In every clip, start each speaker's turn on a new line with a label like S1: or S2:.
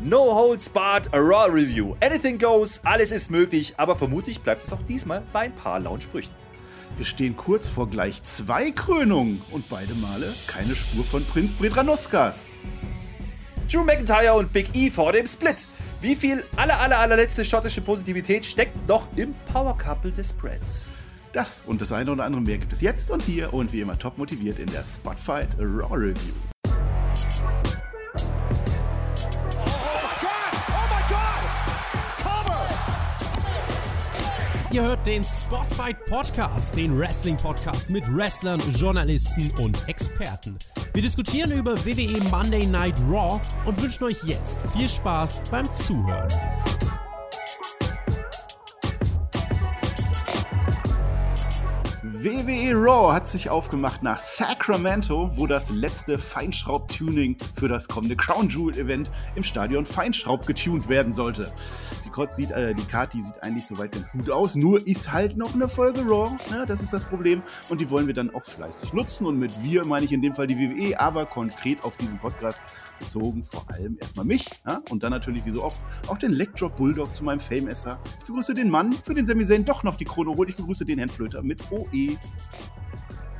S1: No Holds Barred Raw Review. Anything goes, alles ist möglich, aber vermutlich bleibt es auch diesmal bei ein paar lauen Sprüchen.
S2: Wir stehen kurz vor gleich zwei Krönungen und beide Male keine Spur von Prinz Bredranuskas.
S1: Drew McIntyre und Big E vor dem Split. Wie viel aller, aller, allerletzte schottische Positivität steckt noch im Power Couple des Spreads?
S2: Das und das eine oder andere mehr gibt es jetzt und hier und wie immer top motiviert in der Spotfight Raw Review.
S3: Ihr hört den Spotfight Podcast, den Wrestling Podcast mit Wrestlern, Journalisten und Experten. Wir diskutieren über WWE Monday Night Raw und wünschen euch jetzt viel Spaß beim Zuhören.
S2: WWE Raw hat sich aufgemacht nach Sacramento, wo das letzte Feinschraub-Tuning für das kommende Crown Jewel Event im Stadion Feinschraub getuned werden sollte. Karte sieht, äh, die Karte sieht eigentlich soweit ganz gut aus, nur ist halt noch eine Folge Raw, ne? das ist das Problem und die wollen wir dann auch fleißig nutzen und mit wir meine ich in dem Fall die WWE, aber konkret auf diesen Podcast bezogen vor allem erstmal mich ja? und dann natürlich wie so oft auch den Lecdrop Bulldog zu meinem Fame-Esser. Ich begrüße den Mann, für den Sami Zayn doch noch die Krone holt. Ich begrüße den Herrn Flöter mit OE.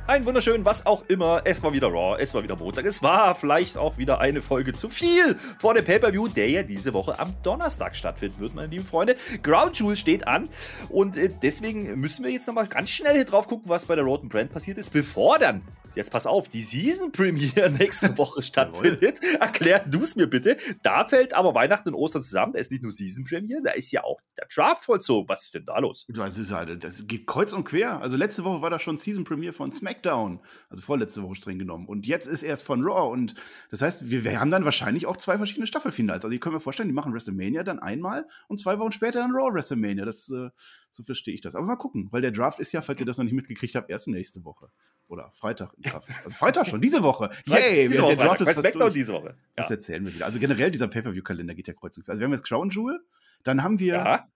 S1: Ein wunderschön, was auch immer. Es war wieder Raw, es war wieder Montag. Es war vielleicht auch wieder eine Folge zu viel vor dem Pay-Per-View, der ja diese Woche am Donnerstag stattfinden wird, meine lieben Freunde. Ground Jewel steht an und äh, deswegen müssen wir jetzt nochmal ganz schnell hier drauf gucken, was bei der Roten Brand passiert ist, bevor dann, jetzt pass auf, die Season Premiere nächste Woche stattfindet. Erklär du es mir bitte. Da fällt aber Weihnachten und Ostern zusammen. Da ist nicht nur Season Premiere, da ist ja auch der Draft vollzogen. Was ist denn da los?
S2: Das, ist halt, das geht kreuz und quer. Also letzte Woche war da schon Season Premiere von SmackDown. SmackDown, also vorletzte Woche streng genommen. Und jetzt ist erst von Raw. Und das heißt, wir, wir haben dann wahrscheinlich auch zwei verschiedene Staffelfinals. Also ich kann mir vorstellen, die machen WrestleMania dann einmal und zwei Wochen später dann Raw WrestleMania. Das, äh, so verstehe ich das. Aber mal gucken, weil der Draft ist ja, falls ihr das noch nicht mitgekriegt habt, erst nächste Woche. Oder Freitag in Kraft. Also Freitag schon, diese Woche.
S1: Yay!
S2: Diese
S1: Woche,
S2: der Draft
S1: ist SmackDown diese Woche. Ja.
S2: Das erzählen wir wieder. Also generell, dieser Pay-Per-View-Kalender geht ja kreuz und quer. Also wir haben jetzt Crown Jewel, dann haben wir
S1: Ja.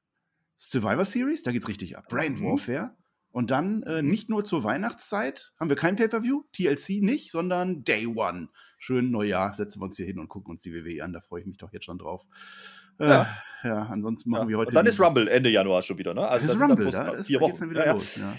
S2: Survivor Series, da geht's richtig ab. Brand
S1: Mhm.
S2: Warfare. Und dann äh, nicht nur zur Weihnachtszeit haben wir kein Pay-Per-View, TLC nicht, sondern Day One. Schön Neujahr, setzen wir uns hier hin und gucken uns die WWE an. Da freue ich mich doch jetzt schon drauf. Äh, ja.
S1: Ja.
S2: ansonsten machen
S1: Ja.
S2: wir heute.
S1: Und dann ist Rumble Ende Januar schon wieder, ne?
S2: Das ist Rumble, da, ist,
S1: vier Wochen.
S2: dann wieder
S1: ja, ja.
S2: los. Ja.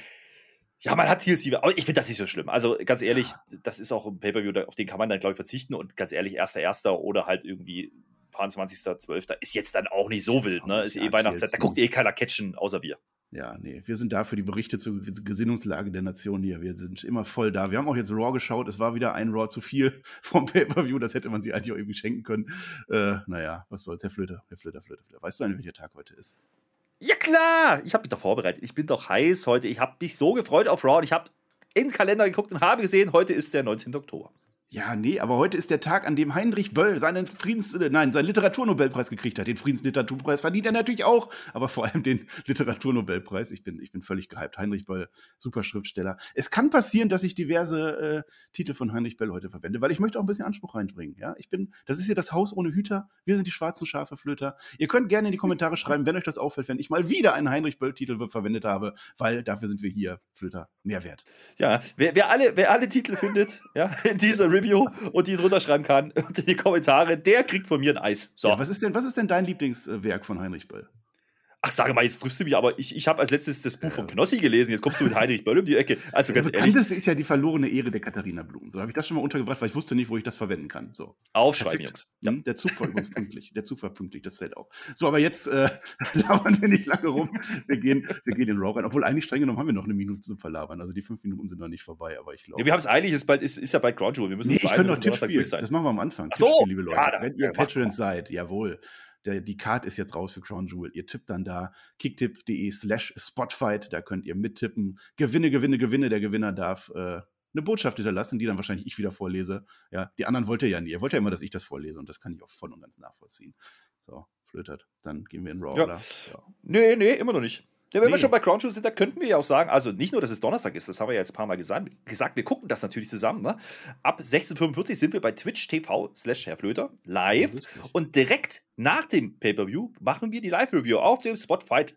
S1: Ja, man hat TLC, aber ich finde das nicht so schlimm. Also ganz ehrlich, das ist auch ein Pay-Per-View, auf den kann man dann, glaube ich, verzichten. Und ganz ehrlich, 1.1. oder halt irgendwie 22.12. ist jetzt dann auch nicht so wild, ne? Ist
S2: ja,
S1: eh Weihnachtszeit. Da guckt eh keiner Catchen, außer wir.
S2: Ja, nee, wir sind da für die Berichte zur Gesinnungslage der Nation hier. Wir sind immer voll da. Wir haben auch jetzt Raw geschaut. Es war wieder ein Raw zu viel vom Pay-Per-View. Das hätte man sich eigentlich auch irgendwie schenken können. Äh, naja, was soll's. Herr Flöter, Herr Flöter, Flöter, Flöter. Weißt du eigentlich, welcher Tag heute ist?
S1: Ja, klar! Ich habe mich doch vorbereitet. Ich bin doch heiß heute. Ich habe mich so gefreut auf Raw und ich habe in den Kalender geguckt und habe gesehen, heute ist der 19. Oktober.
S2: Ja, nee, aber heute ist der Tag, an dem Heinrich Böll seinen Friedens, äh, nein, seinen Literaturnobelpreis gekriegt hat. Den Friedensliteraturpreis verdient er natürlich auch, aber vor allem den Literaturnobelpreis. Ich bin, ich bin völlig gehypt. Heinrich Böll, super Schriftsteller. Es kann passieren, dass ich diverse äh, Titel von Heinrich Böll heute verwende, weil ich möchte auch ein bisschen Anspruch reinbringen. Ja, ich bin, das ist hier das Haus ohne Hüter. Wir sind die schwarzen Schafe Flöter. Ihr könnt gerne in die Kommentare schreiben, wenn euch das auffällt, wenn ich mal wieder einen Heinrich Böll Titel verwendet habe, weil dafür sind wir hier, Flöter, Mehrwert.
S1: Ja, wer, wer, alle, wer alle Titel findet ja, in dieser Review und die drunter schreiben kann unter die Kommentare, der kriegt von mir ein Eis. So.
S2: Ja, was ist denn, was ist denn dein Lieblingswerk von Heinrich Böll?
S1: Ach, sage mal, jetzt triffst du mich, aber ich, ich habe als letztes das Buch von Knossi gelesen. Jetzt kommst du mit Heinrich Böll um die Ecke. Also ganz
S2: Das
S1: ehrlich,
S2: bekannteste ist ja die verlorene Ehre der Katharina Blum. So habe ich das schon mal untergebracht, weil ich wusste nicht, wo ich das verwenden kann. So.
S1: aufschreiben,
S2: Perfekt.
S1: Jungs. Ja.
S2: Hm, Der Zug war übrigens pünktlich. Der Zug war pünktlich, das zählt auch. So, aber jetzt äh, labern wir nicht lange rum. Wir gehen, wir gehen in Raw rein. Obwohl eigentlich streng genommen haben wir noch eine Minute zum Verlabern. Also die fünf Minuten sind noch nicht vorbei, aber ich glaube.
S1: Ja, wir haben es eilig, ist, bald, ist, ist ja bald Ground Jewel. Wir müssen
S2: Nee,
S1: uns
S2: ich
S1: beeilen und
S2: noch Tippspiel. Das machen wir am Anfang.
S1: Ach so.
S2: Tippspiel, liebe Leute.
S1: Ja, da-
S2: Wenn ihr
S1: ja,
S2: Patrons seid, jawohl. Der, die Card ist jetzt raus für Crown Jewel. Ihr tippt dann da kicktipp.de slash spotfight. Da könnt ihr mittippen. Gewinne, Gewinne, Gewinne. Der Gewinner darf äh, eine Botschaft hinterlassen, die dann wahrscheinlich ich wieder vorlese. Ja, die anderen wollt ihr ja nie. Ihr wollt ja immer, dass ich das vorlese und das kann ich auch voll und ganz nachvollziehen. So, flötert. Dann gehen wir in Raw,
S1: Ja.
S2: oder? Ja.
S1: Nee, nee, immer noch nicht. Ja, wenn wir
S2: Nee.
S1: schon bei Crown Jewel sind, da könnten wir ja auch sagen, also nicht nur, dass es Donnerstag ist, das haben wir ja jetzt ein paar Mal gesagt, gesagt wir gucken das natürlich zusammen. Ne? Ab 16.45 sind wir bei Twitch TV slash Herr Flöter live und direkt nach dem Pay-Per-View machen wir die Live-Review auf dem Spotfight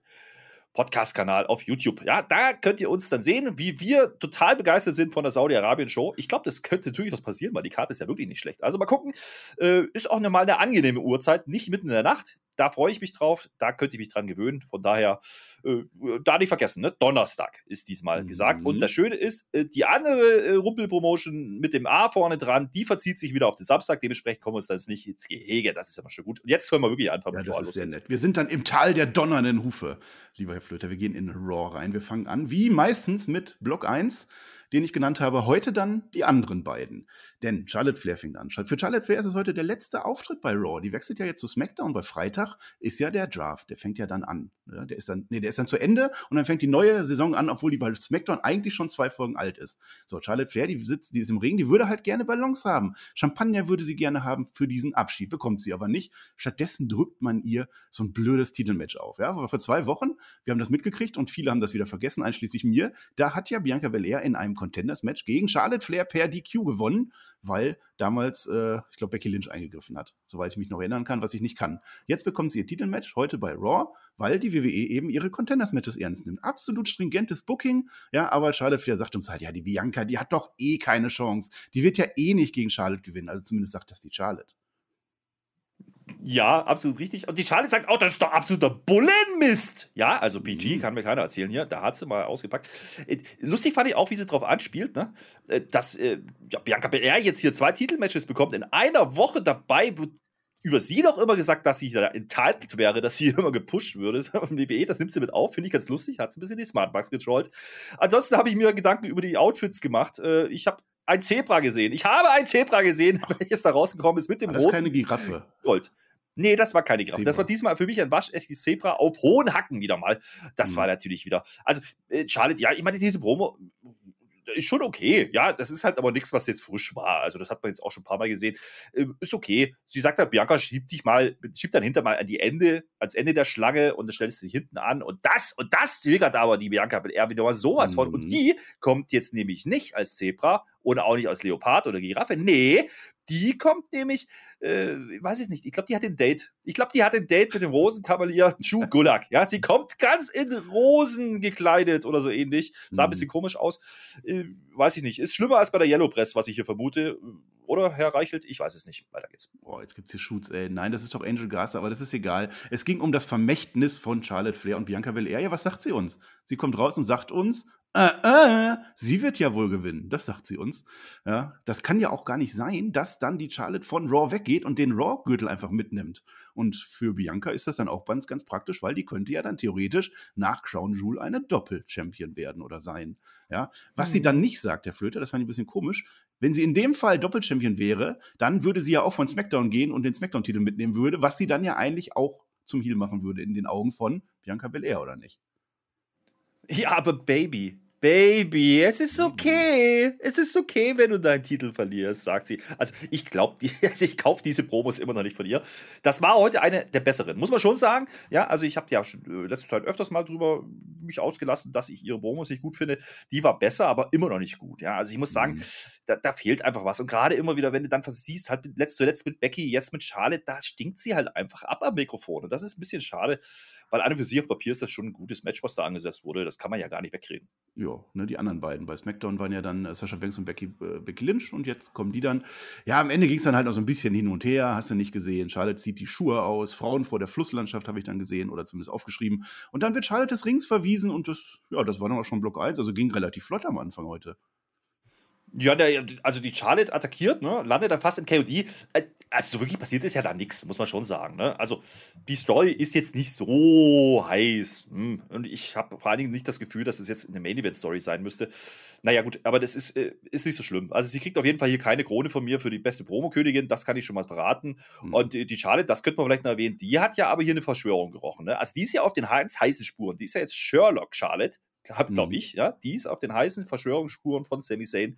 S1: Podcast-Kanal auf YouTube. Ja, da könnt ihr uns dann sehen, wie wir total begeistert sind von der Saudi-Arabien-Show. Ich glaube, das könnte durchaus passieren, weil die Karte ist ja wirklich nicht schlecht. Also mal gucken. Äh, ist auch mal eine angenehme Uhrzeit, nicht mitten in der Nacht. Da freue ich mich drauf. Da könnte ich mich dran gewöhnen. Von daher, äh, da nicht vergessen, ne? Donnerstag ist diesmal mhm. gesagt. Und das Schöne ist, äh, die andere äh, Rumpel-Promotion mit dem A vorne dran, die verzieht sich wieder auf den Samstag. Dementsprechend kommen wir uns das nicht ins Gehege. Das ist ja mal schon gut. Und jetzt können wir wirklich anfangen
S2: ja, mit Das ist sehr nett. Wir sind dann im Tal der donnernden Hufe, lieber Herr Flöter. Wir gehen in Raw rein. Wir fangen an, wie meistens, mit Block 1 den ich genannt habe, heute dann die anderen beiden. Denn Charlotte Flair fängt an. Für Charlotte Flair ist es heute der letzte Auftritt bei Raw. Die wechselt ja jetzt zu SmackDown, weil Freitag ist ja der Draft. Der fängt ja dann an. Der ist dann, nee, der ist dann zu Ende und dann fängt die neue Saison an, obwohl die bei SmackDown eigentlich schon zwei Folgen alt ist. So, Charlotte Flair, die sitzt, die ist im Ring, die würde halt gerne Ballons haben. Champagner würde sie gerne haben für diesen Abschied, bekommt sie aber nicht. Stattdessen drückt man ihr so ein blödes Titelmatch auf. Ja, vor zwei Wochen, wir haben das mitgekriegt und viele haben das wieder vergessen, einschließlich mir. Da hat ja Bianca Belair in einem Contenders-Match gegen Charlotte Flair per DQ gewonnen, weil damals, äh, ich glaube, Becky Lynch eingegriffen hat, soweit ich mich noch erinnern kann, was ich nicht kann. Jetzt bekommt sie ihr Titelmatch heute bei Raw, weil die WWE eben ihre Contenders-Matches ernst nimmt. Absolut stringentes Booking, ja, aber Charlotte Flair sagt uns halt, ja, die Bianca, die hat doch eh keine Chance. Die wird ja eh nicht gegen Charlotte gewinnen, also zumindest sagt das die Charlotte.
S1: Ja, absolut richtig. Und die Charlotte sagt, oh, das ist doch absoluter Bullenmist. Ja, also PG mhm. kann mir keiner erzählen hier. Da hat sie mal ausgepackt. Äh, lustig fand ich auch, wie sie drauf anspielt, ne? Äh, dass äh, ja, Bianca Belair jetzt hier zwei Titelmatches bekommt. In einer Woche dabei wird über sie doch immer gesagt, dass sie da entitled wäre, dass sie immer gepusht würde. WWE, das nimmt sie mit auf, finde ich ganz lustig, hat sie ein bisschen die Smartbugs getrollt. Ansonsten habe ich mir Gedanken über die Outfits gemacht. Ich habe ein Zebra gesehen. Ich habe ein Zebra gesehen, welches da rausgekommen ist mit dem
S2: roten. Das ist keine Giraffe.
S1: Gold. Nee, das war keine Giraffe. Zebra. Das war diesmal für mich ein waschechtes Zebra auf hohen Hacken wieder mal. Das mhm. war natürlich wieder. Also, äh, Charlotte, ja, ich meine, diese Promo ist schon okay. Ja, das ist halt aber nichts, was jetzt frisch war. Also, das hat man jetzt auch schon ein paar Mal gesehen. Ähm, ist okay. Sie sagt halt, Bianca, schieb dich mal, schieb dann hinter mal an die Ende, ans Ende der Schlange und dann stellst du dich hinten an. Und das, und das triggert aber die Bianca mit er wieder mal sowas mhm. von. Und mhm. die kommt jetzt nämlich nicht als Zebra oder auch nicht als Leopard oder Giraffe. Nee, die kommt nämlich, äh, weiß ich nicht, ich glaube, die hat ein Date. Ich glaube, die hat ein Date mit dem Rosenkavalier Ju Gulag. Ja, sie kommt ganz in Rosen gekleidet oder so ähnlich. Sah ein bisschen mhm. komisch aus. Äh, weiß ich nicht. Ist schlimmer als bei der Yellow Press, was ich hier vermute. Oder, Herr Reichelt? Ich weiß es nicht. Weiter geht's.
S2: Boah, jetzt gibt's hier Shoots, ey. Nein, das ist doch Angel Garza, aber das ist egal. Es ging um das Vermächtnis von Charlotte Flair und Bianca Belair. Ja, was sagt sie uns? Sie kommt raus und sagt uns, äh, äh, sie wird ja wohl gewinnen. Das sagt sie uns. Ja, das kann ja auch gar nicht sein, dass dann die Charlotte von Raw weggeht und den Raw-Gürtel einfach mitnimmt. Und für Bianca ist das dann auch ganz, ganz praktisch, weil die könnte ja dann theoretisch nach Crown Jewel eine Doppel-Champion werden oder sein. Ja, was mhm. sie dann nicht sagt, der Flöter, das fand ich ein bisschen komisch. Wenn sie in dem Fall Doppel-Champion wäre, dann würde sie ja auch von SmackDown gehen und den SmackDown-Titel mitnehmen würde, was sie dann ja eigentlich auch zum Heal machen würde in den Augen von Bianca Belair, oder nicht?
S1: Ja, aber Baby, Baby, es ist okay. Es ist okay, wenn du deinen Titel verlierst, sagt sie. Also ich glaube, also ich kaufe diese Promos immer noch nicht von ihr. Das war heute eine der besseren, muss man schon sagen. Ja, also ich habe ja schon äh, letzte Zeit öfters mal drüber mich ausgelassen, dass ich ihre Promos nicht gut finde. Die war besser, aber immer noch nicht gut. Ja, also ich muss sagen, mhm. da, da, fehlt einfach was. Und gerade immer wieder, wenn du dann siehst, halt letzt, zuletzt mit Becky, jetzt mit Charlotte, da stinkt sie halt einfach ab am Mikrofon. Und das ist ein bisschen schade, weil eine für sie auf Papier ist das schon ein gutes Match, was da angesetzt wurde. Das kann man ja gar nicht wegreden.
S2: Ja, ne, die anderen beiden. Bei SmackDown waren ja dann äh, Sascha Banks und Becky, äh, Becky Lynch und jetzt kommen die dann. Ja, am Ende ging es dann halt noch so ein bisschen hin und her, hast du nicht gesehen. Charlotte zieht die Schuhe aus, Frauen vor der Flusslandschaft habe ich dann gesehen oder zumindest aufgeschrieben. Und dann wird Charlotte des Rings verwiesen und das, ja, das war dann auch schon Block 1, also ging relativ flott am Anfang heute.
S1: Ja, der, also die Charlotte attackiert, ne, landet dann fast im KOD. Äh, also so wirklich passiert ist ja da nichts, muss man schon sagen. Ne? Also die Story ist jetzt nicht so heiß. Hm. Und ich habe vor allen Dingen nicht das Gefühl, dass es jetzt eine Main-Event-Story sein müsste. Naja, gut, aber das ist, äh, ist nicht so schlimm. Also sie kriegt auf jeden Fall hier keine Krone von mir für die beste Promo-Königin, das kann ich schon mal verraten. Mhm. Und die, die Charlotte, das könnte man vielleicht noch erwähnen, die hat ja aber hier eine Verschwörung gerochen. Ne? Also die ist ja auf den heißen Spuren. Die ist ja jetzt Sherlock Charlotte glaube glaub mhm. ich, ja, die ist auf den heißen Verschwörungsspuren von Sami Zayn.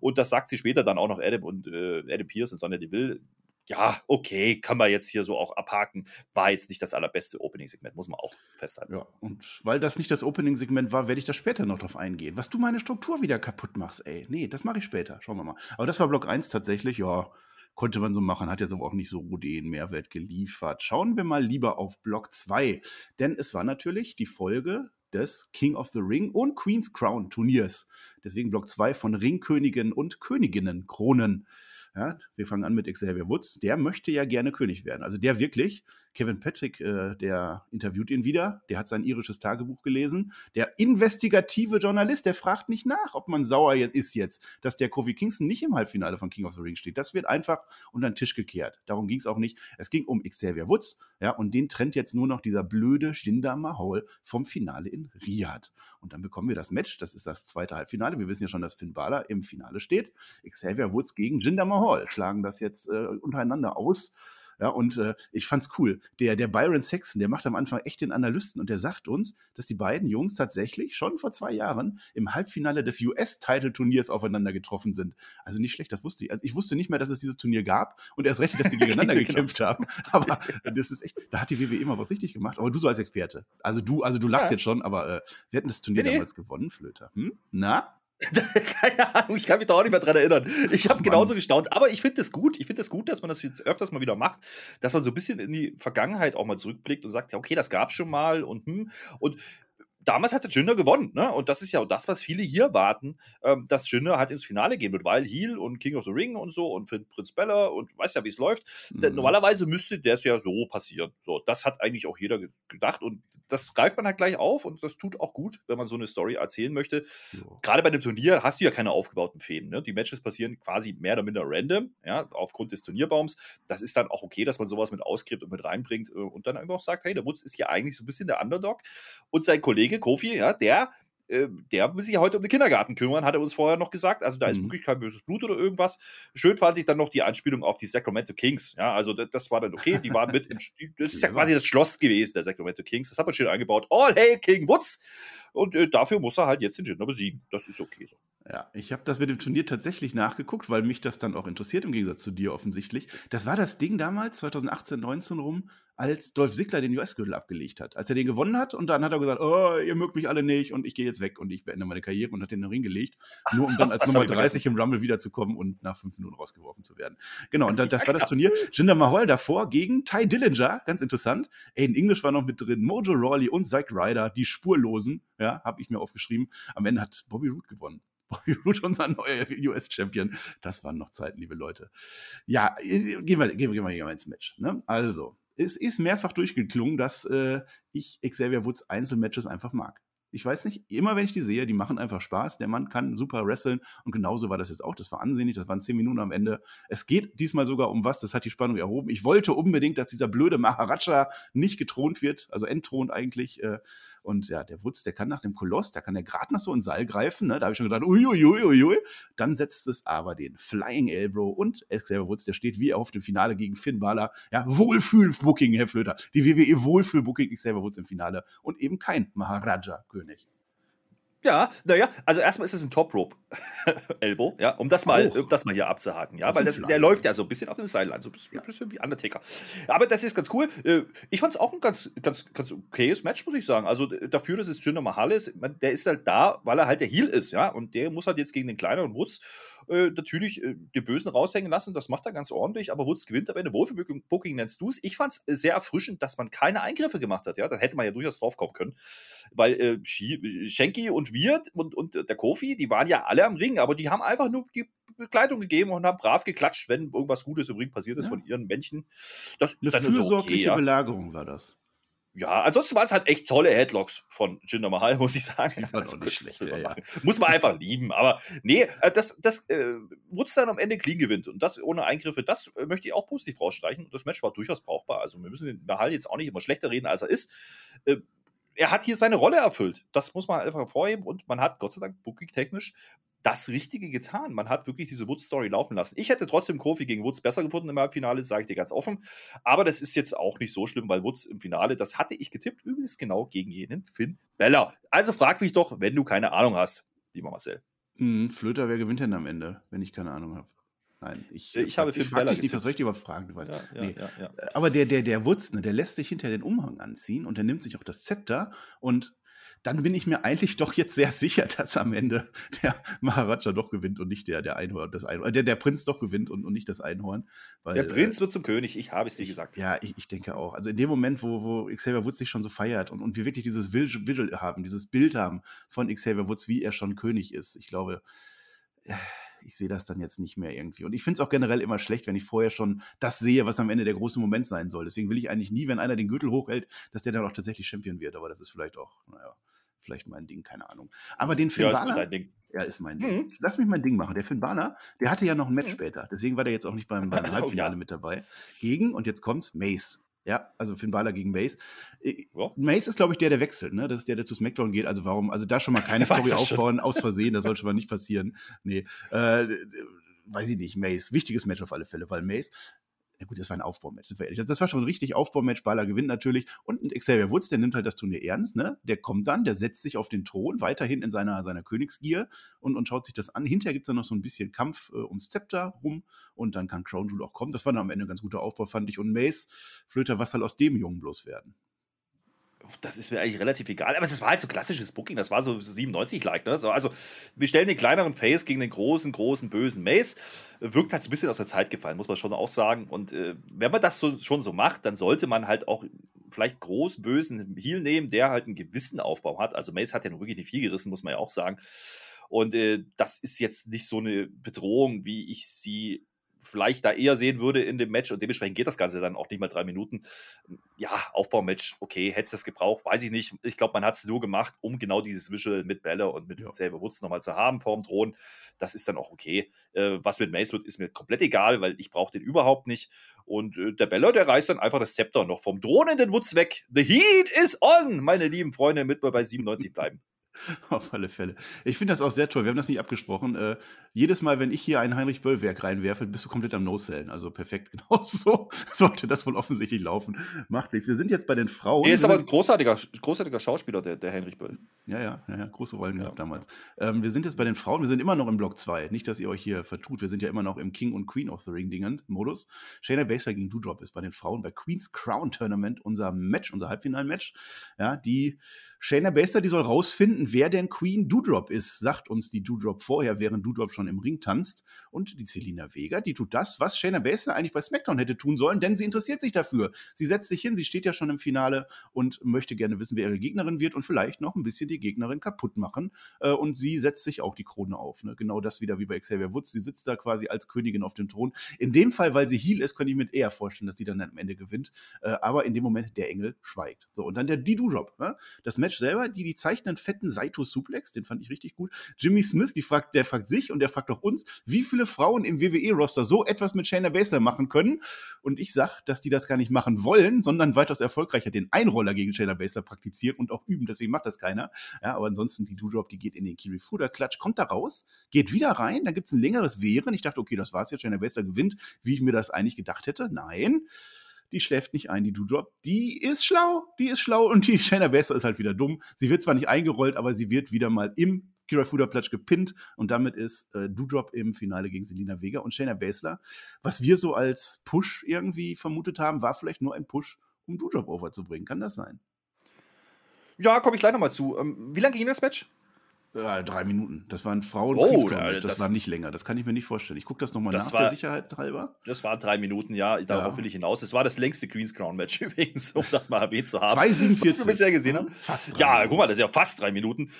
S1: Und das sagt sie später dann auch noch Adam und äh, Adam Pierce und Sonja Deville. Ja, okay, kann man jetzt hier so auch abhaken. War jetzt nicht das allerbeste Opening-Segment, muss man auch festhalten.
S2: Ja, und weil das nicht das Opening-Segment war, werde ich da später noch drauf eingehen. Was du meine Struktur wieder kaputt machst, ey. Nee, das mache ich später. Schauen wir mal. Aber das war Block 1 tatsächlich, ja konnte man so machen, hat jetzt aber auch nicht so den Mehrwert geliefert. Schauen wir mal lieber auf Block 2, denn es war natürlich die Folge des King of the Ring und Queen's Crown Turniers. Deswegen Block 2 von Ringkönigen und Königinnen Kronen. Ja, wir fangen an mit Xavier Woods. Der möchte ja gerne König werden. Also der wirklich Kevin Patrick, äh, der interviewt ihn wieder, der hat sein irisches Tagebuch gelesen. Der investigative Journalist, der fragt nicht nach, ob man sauer ist jetzt, dass der Kofi Kingston nicht im Halbfinale von King of the Ring steht. Das wird einfach unter den Tisch gekehrt. Darum ging es auch nicht. Es ging um Xavier Woods, ja, und den trennt jetzt nur noch dieser blöde Jinder Mahal vom Finale in Riyadh. Und dann bekommen wir das Match, das ist das zweite Halbfinale. Wir wissen ja schon, dass Finn Balor im Finale steht. Xavier Woods gegen Jinder Mahal schlagen das jetzt äh, untereinander aus. Ja, und äh, ich fand's cool. Der, der Byron Sexton, der macht am Anfang echt den Analysten und der sagt uns, dass die beiden Jungs tatsächlich schon vor zwei Jahren im Halbfinale des US-Title-Turniers aufeinander getroffen sind. Also nicht schlecht, das wusste ich. Also ich wusste nicht mehr, dass es dieses Turnier gab und erst recht, dass die gegeneinander genau. gekämpft haben. Aber das ist echt, da hat die WWE immer was richtig gemacht. Aber du so als Experte. Also du, also du lachst ja. jetzt schon, aber äh, wir hatten das Turnier nee, damals gewonnen, Flöter. Hm? Na?
S1: Keine Ahnung, ich kann mich da auch nicht mehr dran erinnern. Ich habe genauso gestaunt. Aber ich finde es gut. Ich finde es gut, dass man das jetzt öfters mal wieder macht, dass man so ein bisschen in die Vergangenheit auch mal zurückblickt und sagt, ja, okay, das gab es schon mal und hm. Und damals hatte Jinder gewonnen, ne? Und das ist ja auch das, was viele hier warten, ähm, dass Jinder halt ins Finale gehen wird, weil Heel und King of the Ring und so und Prinz Bella und weiß ja, wie es läuft. Mhm. Normalerweise müsste das ja so passieren. So, das hat eigentlich auch jeder gedacht und das greift man halt gleich auf und das tut auch gut, wenn man so eine Story erzählen möchte. Ja. Gerade bei einem Turnier hast du ja keine aufgebauten Fäden. Ne? Die Matches passieren quasi mehr oder minder random, ja, aufgrund des Turnierbaums. Das ist dann auch okay, dass man sowas mit ausgräbt und mit reinbringt äh, und dann einfach auch sagt, hey, der Wutz ist ja eigentlich so ein bisschen der Underdog und sein Kollege Kollege Kofi, ja, der äh, der will sich ja heute um den Kindergarten kümmern, hat er uns vorher noch gesagt. Also da ist mhm. wirklich kein böses Blut oder irgendwas. Schön fand ich dann noch die Anspielung auf die Sacramento Kings. Ja, also das, das war dann okay. Die waren mit im. Das ist ja quasi das Schloss gewesen, der Sacramento Kings. Das hat man schön eingebaut. All hail King Woods. Und äh, dafür muss er halt jetzt den Jinder besiegen. Das ist okay so.
S2: Ja, ich habe das mit dem Turnier tatsächlich nachgeguckt, weil mich das dann auch interessiert, im Gegensatz zu dir offensichtlich. Das war das Ding damals, 2018, 19 rum, als Dolph Ziggler den US-Gürtel abgelegt hat. Als er den gewonnen hat und dann hat er gesagt, oh, ihr mögt mich alle nicht und ich gehe jetzt weg und ich beende meine Karriere und hat den in Ring gelegt, nur um dann als Nummer 30 im Rumble wiederzukommen und nach fünf Minuten rausgeworfen zu werden. Genau, und das, das war das Turnier. Jinder Mahal davor gegen Ty Dillinger, ganz interessant. Aiden English war noch mit drin, Mojo Rawley und Zack Ryder, die Spurlosen, ja, habe ich mir aufgeschrieben. Am Ende hat Bobby Roode gewonnen. Bobby Roode, unser neuer US-Champion. Das waren noch Zeiten, liebe Leute. Ja, äh, gehen wir, gehen wir, gehen wir mal ins Match. Ne? Also, es ist mehrfach durchgeklungen, dass äh, ich Xavier Woods Einzelmatches einfach mag. Ich weiß nicht, immer wenn ich die sehe, die machen einfach Spaß. Der Mann kann super wresteln und genauso war das jetzt auch. Das war ansehnlich, das waren zehn Minuten am Ende. Es geht diesmal sogar um was, das hat die Spannung erhoben. Ich wollte unbedingt, dass dieser blöde Maharaja nicht getront wird, also entthront eigentlich. Äh, und ja, der Wutz, der kann nach dem Koloss, da kann der gerade noch so in Seil greifen. Ne? Da habe ich schon gedacht, uiuiuiui. Ui, ui. Dann setzt es aber den Flying Elbow und Xavier Woods, der steht wie auf dem Finale gegen Finn Balor. Ja, Wohlfühl-Booking, Herr Flöter. Die WWE Wohlfühl-Booking Xavier Woods im Finale und eben kein Maharaja-König.
S1: Ja, naja, also erstmal ist es ein Top Rope Elbow, ja, um das mal, um das mal hier abzuhaken, ja, weil das, der läuft ja so ein bisschen auf dem Seil, so ein bisschen, ja. bisschen wie Undertaker. Aber das ist ganz cool. Äh, ich fand es auch ein ganz, ganz, ganz okayes Match, muss ich sagen. Also dafür, dass es Jinder Mahal ist, der ist halt da, weil er halt der Heel ist, ja, und der muss halt jetzt gegen den kleineren Woods äh, natürlich äh, die Bösen raushängen lassen. Das macht er ganz ordentlich, aber Woods gewinnt am Ende. Wohlfühlbooking nennst du es. Ich fand es sehr erfrischend, dass man keine Eingriffe gemacht hat. Ja, da hätte man ja durchaus drauf kommen können, weil äh, Schenki und wir und, und der Kofi, die waren ja alle am Ring, aber die haben einfach nur die Begleitung gegeben und haben brav geklatscht, wenn irgendwas Gutes im Ring passiert ist ja. von ihren Männchen.
S2: Das ist Eine fürsorgliche okay, ja. Belagerung war das.
S1: Ja, ansonsten waren es halt echt tolle Headlocks von Jinder Mahal, muss ich sagen. Die
S2: waren also, nicht schlecht. Ja, ja.
S1: Muss man einfach lieben. Aber nee, äh, das, das äh, Woods dann am Ende clean gewinnt. Und das ohne Eingriffe, das äh, möchte ich auch positiv rausstreichen. Und das Match war durchaus brauchbar. Also wir müssen den Mahal jetzt auch nicht immer schlechter reden, als er ist. Äh, er hat hier seine Rolle erfüllt. Das muss man einfach hervorheben. Und man hat Gott sei Dank booking-technisch das Richtige getan. Man hat wirklich diese Woods-Story laufen lassen. Ich hätte trotzdem Kofi gegen Woods besser gefunden im Halbfinale, sage ich dir ganz offen. Aber das ist jetzt auch nicht so schlimm, weil Woods im Finale, das hatte ich getippt, übrigens genau gegen jenen Finn Beller. Also frag mich doch, wenn du keine Ahnung hast, lieber Marcel.
S2: Mhm, Flöter, wer gewinnt denn am Ende, wenn ich keine Ahnung habe? Nein, ich,
S1: ich habe
S2: ich frage dich nicht, was soll ich dir überhaupt fragen? Du weißt. Ja, ja, nee. ja, Aber der, der, der Wutz, ne, der lässt sich hinter den Umhang anziehen und der nimmt sich auch das Zepter und dann bin ich mir eigentlich doch jetzt sehr sicher, dass am Ende der Maharaja doch gewinnt und nicht der, der Einhorn, das Einhorn, der, der Prinz doch gewinnt und, und nicht das Einhorn.
S1: Weil, der Prinz äh, wird zum König, ich habe es dir gesagt.
S2: Ja, ich, ich denke auch. Also in dem Moment, wo, wo Xavier Woods sich schon so feiert und, und wir wirklich dieses Visual haben, dieses Bild haben von Xavier Woods, wie er schon König ist, ich glaube, ich sehe das dann jetzt nicht mehr irgendwie. Und ich finde es auch generell immer schlecht, wenn ich vorher schon das sehe, was am Ende der große Moment sein soll. Deswegen will ich eigentlich nie, wenn einer den Gürtel hochhält, dass der dann auch tatsächlich Champion wird. Aber das ist vielleicht auch, naja, vielleicht mein Ding, keine Ahnung. Aber den Finn ja, Balor, ist Ding. Ja, ist mein Ding. Mhm. Lass mich mein Ding machen. Der Finn Balor, der hatte ja noch ein Match mhm. später. Deswegen war der jetzt auch nicht beim, beim Halbfinale ja. mit dabei. Gegen, und jetzt kommt's, Mace. Ja, also Finn Balor gegen Mace. Ja. Mace ist, glaube ich, der, der wechselt, ne? Das ist der, der zu SmackDown geht. Also warum, also da schon mal keine Story aufbauen, aus Versehen, das soll schon mal nicht passieren. Nee, äh, weiß ich nicht, Mace. Wichtiges Match auf alle Fälle, weil Mace ja gut, das war ein Aufbaumatch, sind wir ehrlich. Das war schon ein richtig Aufbaumatch. Balor gewinnt natürlich. Und Xavier Woods, der nimmt halt das Turnier ernst, ne? Der kommt dann, der setzt sich auf den Thron, weiterhin in seiner, seiner Königsgier und, und schaut sich das an. Hinterher gibt es dann noch so ein bisschen Kampf äh, ums Zepter rum und dann kann Crown Jewel auch kommen. Das war dann am Ende ein ganz guter Aufbau, fand ich. Und Mace, Flöter, was soll aus dem Jungen bloß werden?
S1: Das ist mir eigentlich relativ egal. Aber es war halt so klassisches Booking. Das war so 97-like. Ne? So, also, wir stellen den kleineren Face gegen den großen, großen, bösen Mace. Wirkt halt so ein bisschen aus der Zeit gefallen, muss man schon auch sagen. Und äh, wenn man das so, schon so macht, dann sollte man halt auch vielleicht groß bösen Heal nehmen, der halt einen gewissen Aufbau hat. Also, Mace hat ja nun wirklich nicht viel gerissen, muss man ja auch sagen. Und äh, das ist jetzt nicht so eine Bedrohung, wie ich sie vielleicht da eher sehen würde in dem Match und dementsprechend geht das Ganze dann auch nicht mal drei Minuten. Ja, Aufbaumatch, okay, hätte es das gebraucht, weiß ich nicht. Ich glaube, man hat es nur gemacht, um genau dieses Visual mit Bälle und mit ja. Xavier Woods nochmal zu haben vorm Thron. Das ist dann auch okay. Äh, was mit Mace wird, ist mir komplett egal, weil ich brauche den überhaupt nicht. Und äh, der Beller, der reißt dann einfach das Zepter noch vom Thron in den Woods weg. The Heat is on, meine lieben Freunde, mit wir bei 97 bleiben.
S2: Auf alle Fälle. Ich finde das auch sehr toll. Wir haben das nicht abgesprochen. Äh, jedes Mal, wenn ich hier ein Heinrich Böll-Werk reinwerfe, bist du komplett am No-Sellen. Also perfekt. Genau so sollte das wohl offensichtlich laufen. Macht nichts. Wir sind jetzt bei den Frauen.
S1: Er ist aber ein großartiger, großartiger Schauspieler, der, der Heinrich Böll.
S2: Ja, ja, ja, ja, große Rollen ja. gehabt damals. Ähm, wir sind jetzt bei den Frauen. Wir sind immer noch im Block 2. Nicht, dass ihr euch hier vertut. Wir sind ja immer noch im King und Queen of the Ring-Modus. Shayna Baszler gegen Doudrop ist bei den Frauen bei Queen's Crown Tournament unser Match, unser Halbfinal-Match. Ja, die Shayna Baszler, die soll rausfinden, wer denn Queen Doudrop ist, sagt uns die Doudrop vorher, während Doudrop schon im Ring tanzt. Und die Selina Vega, die tut das, was Shayna Baszler eigentlich bei SmackDown hätte tun sollen, denn sie interessiert sich dafür. Sie setzt sich hin, sie steht ja schon im Finale und möchte gerne wissen, wer ihre Gegnerin wird und vielleicht noch ein bisschen die Gegnerin kaputt machen. Äh, und sie setzt sich auch die Krone auf. Ne? Genau das wieder wie bei Xavier Woods. Sie sitzt da quasi als Königin auf dem Thron. In dem Fall, weil sie Heal ist, könnte ich mir eher vorstellen, dass sie dann am Ende gewinnt. Äh, aber in dem Moment der Engel schweigt. So, und dann der die Doudrop. Ne? Das Match selber, die, die zeichnen fetten Saito Suplex, den fand ich richtig gut. Jimmy Smith, die fragt, der fragt sich und der fragt auch uns, wie viele Frauen im WWE-Roster so etwas mit Shayna Baszler machen können. Und ich sag, dass die das gar nicht machen wollen, sondern weitaus erfolgreicher den Einroller gegen Shayna Baszler praktizieren und auch üben. Deswegen macht das keiner. Ja, aber ansonsten die Doudrop, die geht in den Kiri Fuda Klatsch, kommt da raus, geht wieder rein, dann gibt es ein längeres Wehren. Ich dachte, okay, das war's jetzt, Shayna Baszler gewinnt, wie ich mir das eigentlich gedacht hätte. Nein die schläft nicht ein, die Doudrop. Die ist schlau, die ist schlau und die Shayna Baszler ist halt wieder dumm. Sie wird zwar nicht eingerollt, aber sie wird wieder mal im Kira Fuda Platsch gepinnt und damit ist äh, Doudrop im Finale gegen Selina Vega und Shayna Baszler. Was wir so als Push irgendwie vermutet haben, war vielleicht nur ein Push, um Doudrop overzubringen. Kann das sein?
S1: Ja, komme ich gleich nochmal zu. Ähm, wie lange ging das Match?
S2: Ja, drei Minuten. Das waren Frauen. Oh, das, das war nicht länger. Das kann ich mir nicht vorstellen. Ich gucke das nochmal nach, war, der Sicherheit halber.
S1: Das war drei Minuten, ja. Darauf ja. will ich hinaus. Es war das längste Queen's Crown Match übrigens, um das mal erwähnt zu haben.
S2: 2,47. Was
S1: wir bisher gesehen haben. Fast ja, Minuten. guck mal, das ist ja fast drei Minuten.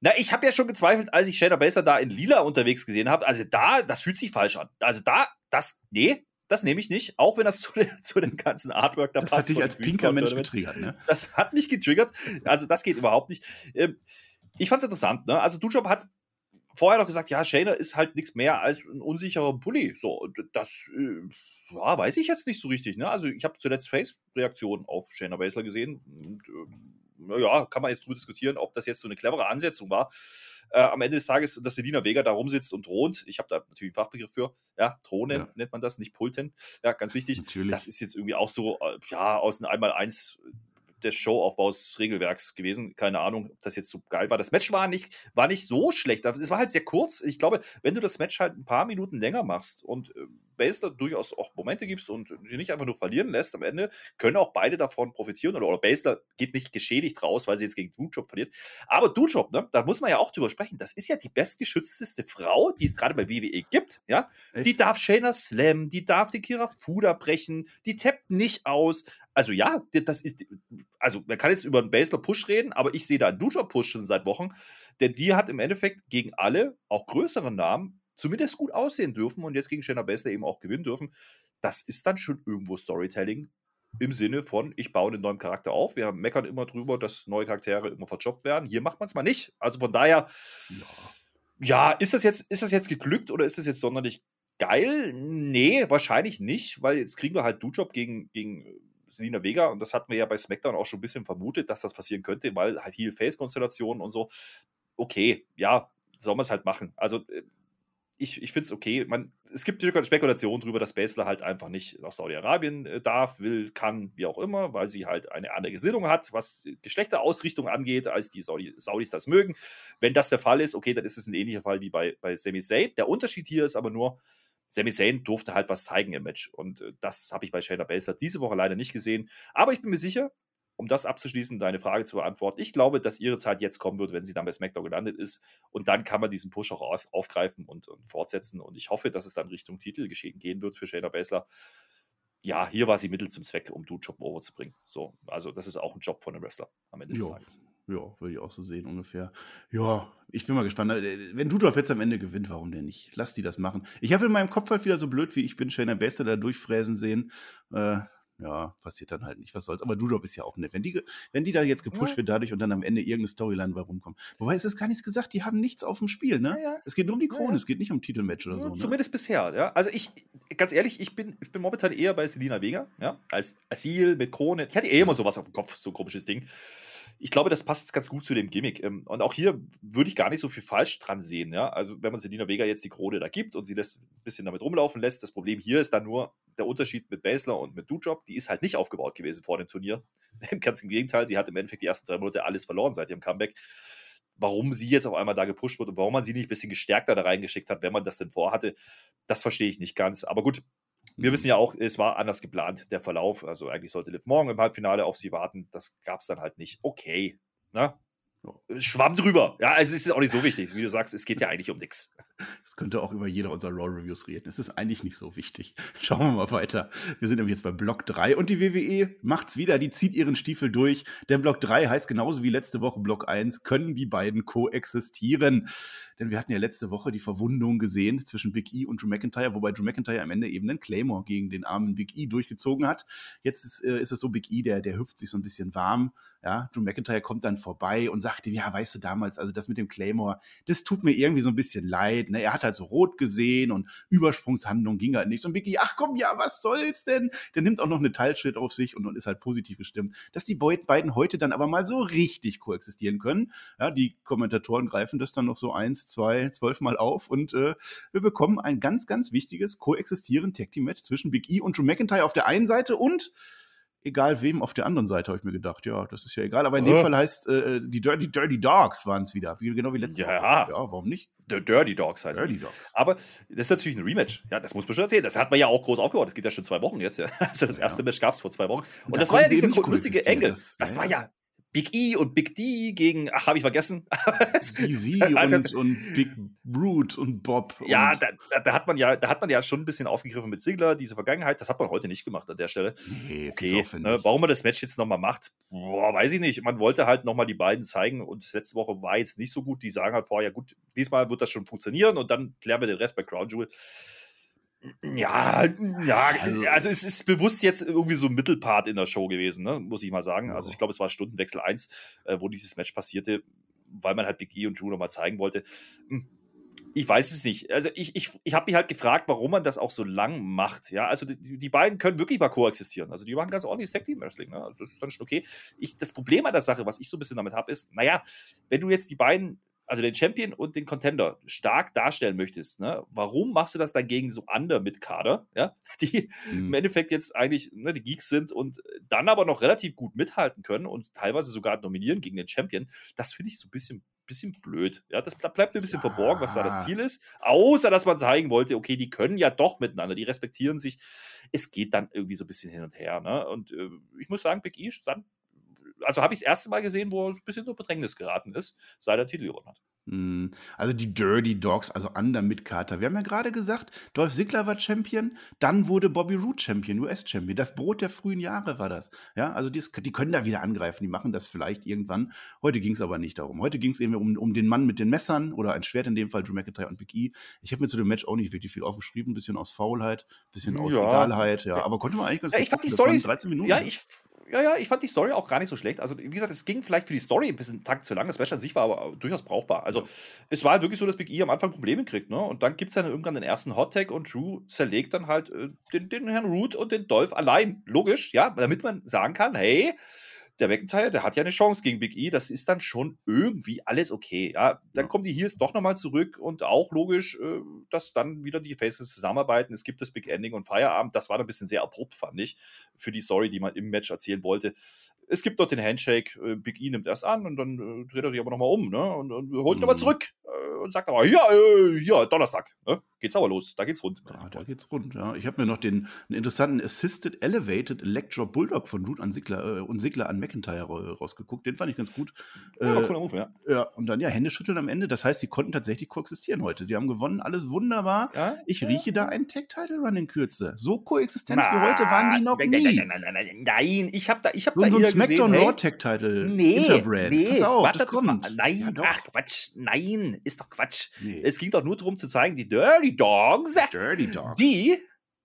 S1: Na, ich habe ja schon gezweifelt, als ich Shayna Baszler da in Lila unterwegs gesehen habe. Also da, das fühlt sich falsch an. Also da, das, nee, das nehme ich nicht, auch wenn das zu, zu dem ganzen Artwork
S2: da das passt. Das hat dich als pinker Mensch getriggert, ne?
S1: Das hat mich getriggert. Also das geht überhaupt nicht. Ähm, ich fand es interessant, ne? Also Dujob hat vorher noch gesagt, ja, Shayna ist halt nichts mehr als ein unsicherer Bully. So, das äh, ja, weiß ich jetzt nicht so richtig. Ne? Also ich habe zuletzt Face-Reaktionen auf Shayna Baszler gesehen. Und, äh, naja, kann man jetzt drüber diskutieren, ob das jetzt so eine clevere Ansetzung war. Äh, am Ende des Tages, dass Selina Vega da rumsitzt und thront. Ich habe da natürlich einen Fachbegriff für. Ja, Thronen ja. nennt man das, nicht Pulten. Ja, ganz wichtig. Natürlich. Das ist jetzt irgendwie auch so, äh, ja, aus einem Einmal-Eins des Showaufbaus Regelwerks gewesen. Keine Ahnung, ob das jetzt so geil war. Das Match war nicht, war nicht so schlecht. Es war halt sehr kurz. Ich glaube, wenn du das Match halt ein paar Minuten länger machst und Baszler durchaus auch Momente gibst und sie nicht einfach nur verlieren lässt am Ende, können auch beide davon profitieren. Oder, oder Baszler geht nicht geschädigt raus, weil sie jetzt gegen Dujob verliert. Aber Dujob, ne, da muss man ja auch drüber sprechen. Das ist ja die bestgeschützteste Frau, die es gerade bei WWE gibt. Ja? Die darf Shayna Slam, die darf die Kira Fuda brechen, die tappt nicht aus. Also ja, das ist, also man kann jetzt über einen Basler Push reden, aber ich sehe da einen Dujob Push schon seit Wochen, denn die hat im Endeffekt gegen alle, auch größere Namen, zumindest gut aussehen dürfen und jetzt gegen Shayna Baszler eben auch gewinnen dürfen. Das ist dann schon irgendwo Storytelling im Sinne von, ich baue einen neuen Charakter auf. Wir meckern immer drüber, dass neue Charaktere immer verjobbt werden. Hier macht man es mal nicht. Also von daher, ja. ja, ist, das jetzt, ist das jetzt geglückt oder ist das jetzt sonderlich geil? Nee, wahrscheinlich nicht, weil jetzt kriegen wir halt Du-Job gegen, gegen Selina Vega und das hatten wir ja bei SmackDown auch schon ein bisschen vermutet, dass das passieren könnte, weil halt Heel-Face-Konstellationen und so. Okay, ja, soll man es halt machen. Also äh, ich, ich finde es okay. Man, es gibt Spekulationen darüber, dass Basler halt einfach nicht nach Saudi-Arabien äh, darf, will, kann, wie auch immer, weil sie halt eine andere Gesinnung hat, was Geschlechterausrichtung angeht, als die Saudi Saudis das mögen. Wenn das der Fall ist, okay, dann ist es ein ähnlicher Fall wie bei, bei Sami Zayn. Der Unterschied hier ist aber nur, Sami Zayn durfte halt was zeigen im Match. Und äh, das habe ich bei Shayna Baszler diese Woche leider nicht gesehen. Aber ich bin mir sicher, um das abzuschließen, deine Frage zu beantworten, ich glaube, dass ihre Zeit jetzt kommen wird, wenn sie dann bei SmackDown gelandet ist. Und dann kann man diesen Push auch auf, aufgreifen und, und, fortsetzen. Und ich hoffe, dass es dann Richtung Titel geschehen gehen wird für Shayna Baszler. Ja, hier war sie Mittel zum Zweck, um Du Job over zu bringen. So, also das ist auch ein Job von einem Wrestler am Ende des Tages.
S2: Ja, würde ich auch so sehen ungefähr. Ja, ich bin mal gespannt. Äh, wenn Dudorf jetzt am Ende gewinnt, warum denn nicht? Lass die das machen. Ich habe in meinem Kopf halt wieder so blöd wie ich bin, Shayna Baszler da durchfräsen sehen. Äh, ja, passiert dann halt nicht, was soll's. Aber Dudop ist ja auch nett. Wenn die, wenn die da jetzt gepusht ja. wird dadurch und dann am Ende irgendeine Storyline bei rumkommt. Wobei es ist gar nichts gesagt, die haben nichts auf dem Spiel, ne? Ja, ja. Es geht nur um die Krone, es geht nicht um Titelmatch oder so. Ne?
S1: Zumindest bisher, ja. Also ich, ganz ehrlich, ich bin, ich bin momentan eher bei Selina Vega, ja, als Asil mit Krone. Ich hatte eh immer sowas auf dem Kopf, so ein komisches Ding ich glaube, das passt ganz gut zu dem Gimmick. Ähm, und auch hier würde ich gar nicht so viel falsch dran sehen. Ja? Also, wenn man Selina Vega jetzt die Krone da gibt und sie das ein bisschen damit rumlaufen lässt, das Problem hier ist dann nur der Unterschied mit Basler und mit Dujob. Die ist halt nicht aufgebaut gewesen vor dem Turnier. Ganz im Gegenteil, sie hat im Endeffekt die ersten drei Monate alles verloren seit ihrem Comeback. Warum sie jetzt auf einmal da gepusht wird und warum man sie nicht ein bisschen gestärkter da reingeschickt hat, wenn man das denn vorhatte, das verstehe ich nicht ganz. Aber gut, wir wissen ja auch, es war anders geplant, der Verlauf. Also eigentlich sollte Liv morgen im Halbfinale auf sie warten. Das gab es dann halt nicht. Okay. Ne? Schwamm drüber. Ja, es ist auch nicht so wichtig. Wie du sagst, es geht ja eigentlich um nichts.
S2: Es könnte auch über jeder unserer Raw-Reviews reden. Es ist eigentlich nicht so wichtig. Schauen wir mal weiter. Wir sind nämlich jetzt bei Block 3 und die WWE macht's wieder. Die zieht ihren Stiefel durch. Denn Block 3 heißt genauso wie letzte Woche Block 1, können die beiden koexistieren. Denn wir hatten ja letzte Woche die Verwundung gesehen zwischen Big E und Drew McIntyre, wobei Drew McIntyre am Ende eben einen Claymore gegen den armen Big E durchgezogen hat. Jetzt ist, äh, ist es so, Big E, der, der hüpft sich so ein bisschen warm. Ja, Drew McIntyre kommt dann vorbei und sagt ihm, ja, weißt du, damals, also das mit dem Claymore, das tut mir irgendwie so ein bisschen leid. Ne? Er hat halt so rot gesehen und Übersprungshandlung ging halt nicht. Und Biggie, ach komm, ja, was soll's denn? Der nimmt auch noch eine Teilschritt auf sich und, und ist halt positiv gestimmt. Dass die beiden heute dann aber mal so richtig koexistieren können. Ja, die Kommentatoren greifen das dann noch so eins, zwei, zwölf Mal auf und äh, wir bekommen ein ganz, ganz wichtiges Koexistieren Tag Team Match zwischen Big E und Drew McIntyre auf der einen Seite und egal wem auf der anderen Seite, habe ich mir gedacht. Ja, das ist ja egal. Aber in dem Fall heißt äh, die Dirty, Dirty Dogs waren es wieder. Wie, genau wie letztes
S1: Jahr. Ja.
S2: warum nicht?
S1: The Dirty Dogs heißt Dirty Dogs. Aber das ist natürlich ein Rematch. Ja, das muss man schon erzählen. Das hat man ja auch groß aufgebaut. Das geht ja schon zwei Wochen jetzt. Ja. Also das erste ja. Match gab es vor zwei Wochen. Und, Und da das war ja diese lustige Engel. Das, das war ja Big E und Big D gegen, ach, habe ich vergessen.
S2: BZ und, und Big Brute und Bob.
S1: Ja, da, da, hat man ja, da hat man ja schon ein bisschen aufgegriffen mit Sigler, diese Vergangenheit. Das hat man heute nicht gemacht an der Stelle. Nee, okay, ne, warum man das Match jetzt nochmal macht, boah, weiß ich nicht. Man wollte halt nochmal die beiden zeigen und letzte Woche war jetzt nicht so gut. Die sagen halt vorher, gut, diesmal wird das schon funktionieren und dann klären wir den Rest bei Crown Jewel. Ja, ja, also, also, es ist bewusst jetzt irgendwie so ein Mittelpart in der Show gewesen, ne? muss ich mal sagen. Also ich glaube, es war Stundenwechsel 1, äh, wo dieses Match passierte, weil man halt Big E und Drew nochmal zeigen wollte. Hm, ich weiß es nicht. Also ich, ich, ich habe mich halt gefragt, warum man das auch so lang macht. Ja, also die, die beiden können wirklich mal koexistieren. Also die machen ganz ordentliches Tag Team Wrestling. Ne? Das ist dann schon okay. Ich, das Problem an der Sache, was ich so ein bisschen damit habe, ist, naja, wenn du jetzt die beiden also den Champion und den Contender stark darstellen möchtest, ne, warum machst du das dann gegen so andere mit Kader, ja, die mhm. im Endeffekt jetzt eigentlich ne, die Geeks sind und dann aber noch relativ gut mithalten können und teilweise sogar nominieren gegen den Champion? Das finde ich so ein bisschen, bisschen blöd. Ja, das bleibt mir ein bisschen ja. verborgen, was da das Ziel ist. Außer, dass man zeigen wollte, okay, die können ja doch miteinander, die respektieren sich. Es geht dann irgendwie so ein bisschen hin und her. Ne? Und äh, ich muss sagen, Big E stand also habe ich das erste Mal gesehen, wo er so ein bisschen so Bedrängnis geraten ist, seit er Titel gewonnen hat.
S2: Hm, also die Dirty Dogs, also Under mit Carter. Wir haben ja gerade gesagt, Dolph Ziggler war Champion, dann wurde Bobby Roode Champion, US-Champion. Das Brot der frühen Jahre war das. Ja, also die, die können da wieder angreifen, die machen das vielleicht irgendwann. Heute ging es aber nicht darum. Heute ging es eben um, um den Mann mit den Messern oder ein Schwert in dem Fall, Drew McIntyre und Big E. Ich habe mir zu dem Match auch nicht wirklich viel aufgeschrieben, ein bisschen aus Faulheit, ein bisschen aus ja. Egalheit, ja. Aber konnte man eigentlich ganz
S1: ja, gut ich fand die Story, 13 Minuten. Ja, ich ja, ja, ich fand die Story auch gar nicht so schlecht. Also, wie gesagt, es ging vielleicht für die Story ein bisschen Tag zu lang. Das Match an sich war aber durchaus brauchbar. Also, es war halt wirklich so, dass Big E am Anfang Probleme kriegt, ne? Und dann gibt es dann irgendwann den ersten Hot Tag und Drew zerlegt dann halt äh, den, den Herrn Root und den Dolph allein. Logisch, ja, damit man sagen kann, hey, der McIntyre, der hat ja eine Chance gegen Big E. Das ist dann schon irgendwie alles okay. Ja, dann kommen die Heels doch nochmal zurück und auch logisch, äh, dass dann wieder die Faces zusammenarbeiten. Es gibt das Big Ending und Feierabend. Das war ein bisschen sehr abrupt, fand ich, für die Story, die man im Match erzählen wollte. Es gibt dort den Handshake. Äh, Big E nimmt erst an und dann äh, dreht er sich aber nochmal um ne? und, und holt mhm. nochmal zurück und sagt aber, ja, ja, Donnerstag. Ne? geht's aber los. Da geht's rund.
S2: Ja, da geht's rund, ja. Ich habe mir noch den einen interessanten Assisted Elevated Electro Bulldog von Root an Sigler äh, und Sigler an McIntyre rausgeguckt. Den fand ich ganz gut. Ja, äh, cooler Move, ja. Ja, und dann ja, Hände schütteln am Ende. Das heißt, sie konnten tatsächlich koexistieren heute. Sie haben gewonnen, alles wunderbar. Ja? Ich rieche da einen Tag-Title-Run in Kürze. So Koexistenz wie heute waren die noch nie.
S1: Nein, nein, nein, nein, nein. Ich habe da, ich habe
S2: so,
S1: da
S2: so ein SmackDown Raw Tag-Title
S1: nee,
S2: Interbrand.
S1: Nee,
S2: Pass auf,
S1: das kommt. Nein, ach Quatsch, nein, ist doch Quatsch. Nee. Es ging doch nur darum zu zeigen, die Dirty Dogs
S2: Dirty Dogs.
S1: Die,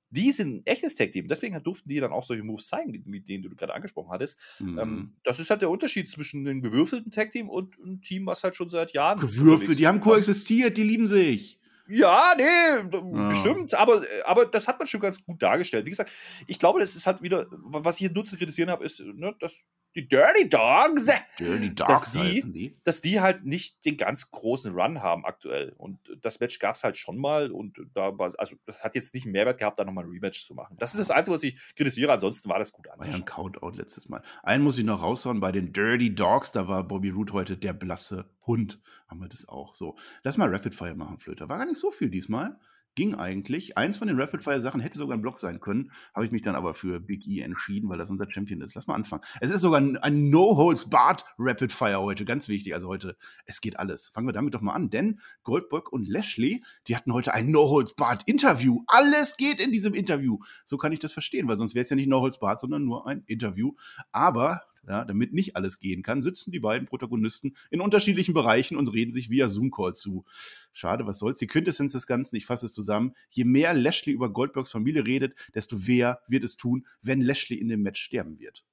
S1: die sind ein echtes Tag-Team. Deswegen durften die dann auch solche Moves zeigen, wie, den du gerade angesprochen hattest. Mhm. Ähm, das ist halt der Unterschied zwischen einem gewürfelten Tag-Team und einem Team, was halt schon seit Jahren.
S2: Gewürfelt, die haben koexistiert, die lieben sich.
S1: Ja, nee, ja. bestimmt, aber, aber das hat man schon ganz gut dargestellt. Wie gesagt, ich glaube, das ist halt wieder, was ich hier nur zu kritisieren habe, ist, ne, dass die Dirty Dogs,
S2: Dirty Dogs
S1: dass die, die, dass die halt nicht den ganz großen Run haben aktuell. Und das Match gab es halt schon mal und da war, also das hat jetzt nicht einen Mehrwert gehabt, da nochmal ein Rematch zu machen. Das ist das Einzige, was ich kritisiere, ansonsten war das gut
S2: anzuschauen. War ja ein Countout letztes Mal. Einen muss ich noch raushauen, bei den Dirty Dogs, da war Bobby Root heute der blasse Hund, haben wir das auch so. Lass mal Rapid Fire machen, Flöter. War gar nicht so viel diesmal ging eigentlich. Eins von den Rapid-Fire-Sachen hätte sogar ein Block sein können, habe ich mich dann aber für Big E entschieden, weil das unser Champion ist. Lass mal anfangen. Es ist sogar ein, ein No-Holds-Barred Rapid-Fire heute, ganz wichtig. Also heute, es geht alles. Fangen wir damit doch mal an, denn Goldberg und Lashley, die hatten heute ein No-Holds-Barred Interview. Alles geht in diesem Interview. So kann ich das verstehen, weil sonst wäre es ja nicht No-Holds-Barred, sondern nur ein Interview. Aber ja, damit nicht alles gehen kann, sitzen die beiden Protagonisten in unterschiedlichen Bereichen und reden sich via Zoom-Call zu. Schade, was soll's. Die Quintessenz des Ganzen, ich fasse es zusammen. Je mehr Lashley über Goldbergs Familie redet, desto wer wird es tun, wenn Lashley in dem Match sterben wird.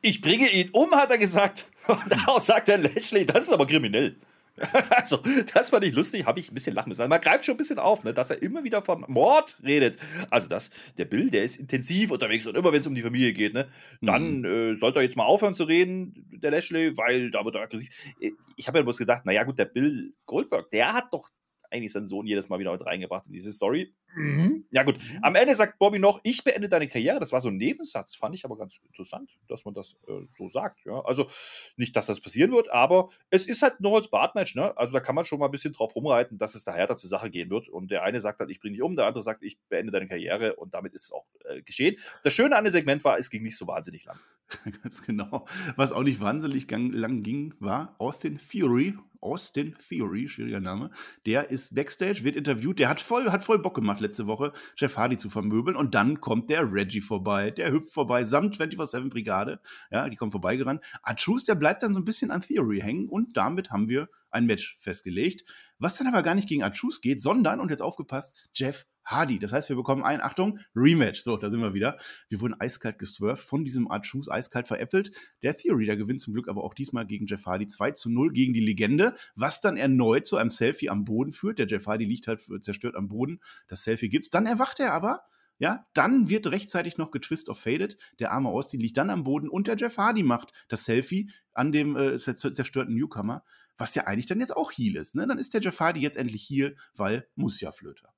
S1: Ich bringe ihn um, hat er gesagt. Und daraus sagt der Lashley, das ist aber kriminell. Also, das fand ich lustig, habe ich ein bisschen lachen müssen. Also man greift schon ein bisschen auf, ne, dass er immer wieder von Mord redet. Also, das, der Bill, der ist intensiv unterwegs und immer, wenn es um die Familie geht, ne, dann mhm. äh, sollte er jetzt mal aufhören zu reden, der Lashley, weil da wird er aggressiv. Äh, ich habe ja bloß gedacht, naja, gut, der Bill Goldberg, der hat doch eigentlich seinen Sohn jedes Mal wieder mit reingebracht in diese Story. Mhm. Ja, gut. Am Ende sagt Bobby noch, ich beende deine Karriere. Das war so ein Nebensatz, fand ich aber ganz interessant, dass man das äh, so sagt. Ja? Also nicht, dass das passieren wird, aber es ist halt nur als Bartmatch. Ne? Also da kann man schon mal ein bisschen drauf rumreiten, dass es da härter zur Sache gehen wird. Und der eine sagt halt, ich bringe dich um, der andere sagt, ich beende deine Karriere und damit ist es auch äh, geschehen. Das Schöne an dem Segment war, es ging nicht so wahnsinnig lang.
S2: Ganz genau. Was auch nicht wahnsinnig lang ging, war Austin Fury. Austin Theory, schwieriger Name. Der ist Backstage, wird interviewt. Der hat voll, hat voll Bock gemacht letzte Woche, Jeff Hardy zu vermöbeln. Und dann kommt der Reggie vorbei. Der hüpft vorbei, samt 24-7 Brigade. Ja, die kommen vorbeigerannt. Archus, der bleibt dann so ein bisschen an Theory hängen. Und damit haben wir ein Match festgelegt. Was dann aber gar nicht gegen Archus geht, sondern, und jetzt aufgepasst, Jeff Hardy. Das heißt, wir bekommen ein, Achtung, Rematch. So, da sind wir wieder. Wir wurden eiskalt gestwerft, von diesem Shoes eiskalt veräppelt. Der Theory, der gewinnt zum Glück aber auch diesmal gegen Jeff Hardy 2 zu 0 gegen die Legende, was dann erneut zu einem Selfie am Boden führt. Der Jeff Hardy liegt halt zerstört am Boden. Das Selfie gibt's. Dann erwacht er aber. Ja, dann wird rechtzeitig noch getwist of Faded. Der arme Austin liegt dann am Boden und der Jeff Hardy macht das Selfie an dem äh, zerstörten Newcomer, was ja eigentlich dann jetzt auch Heal ist. Ne? Dann ist der Hardy jetzt endlich Heal, weil muss ja Flöter.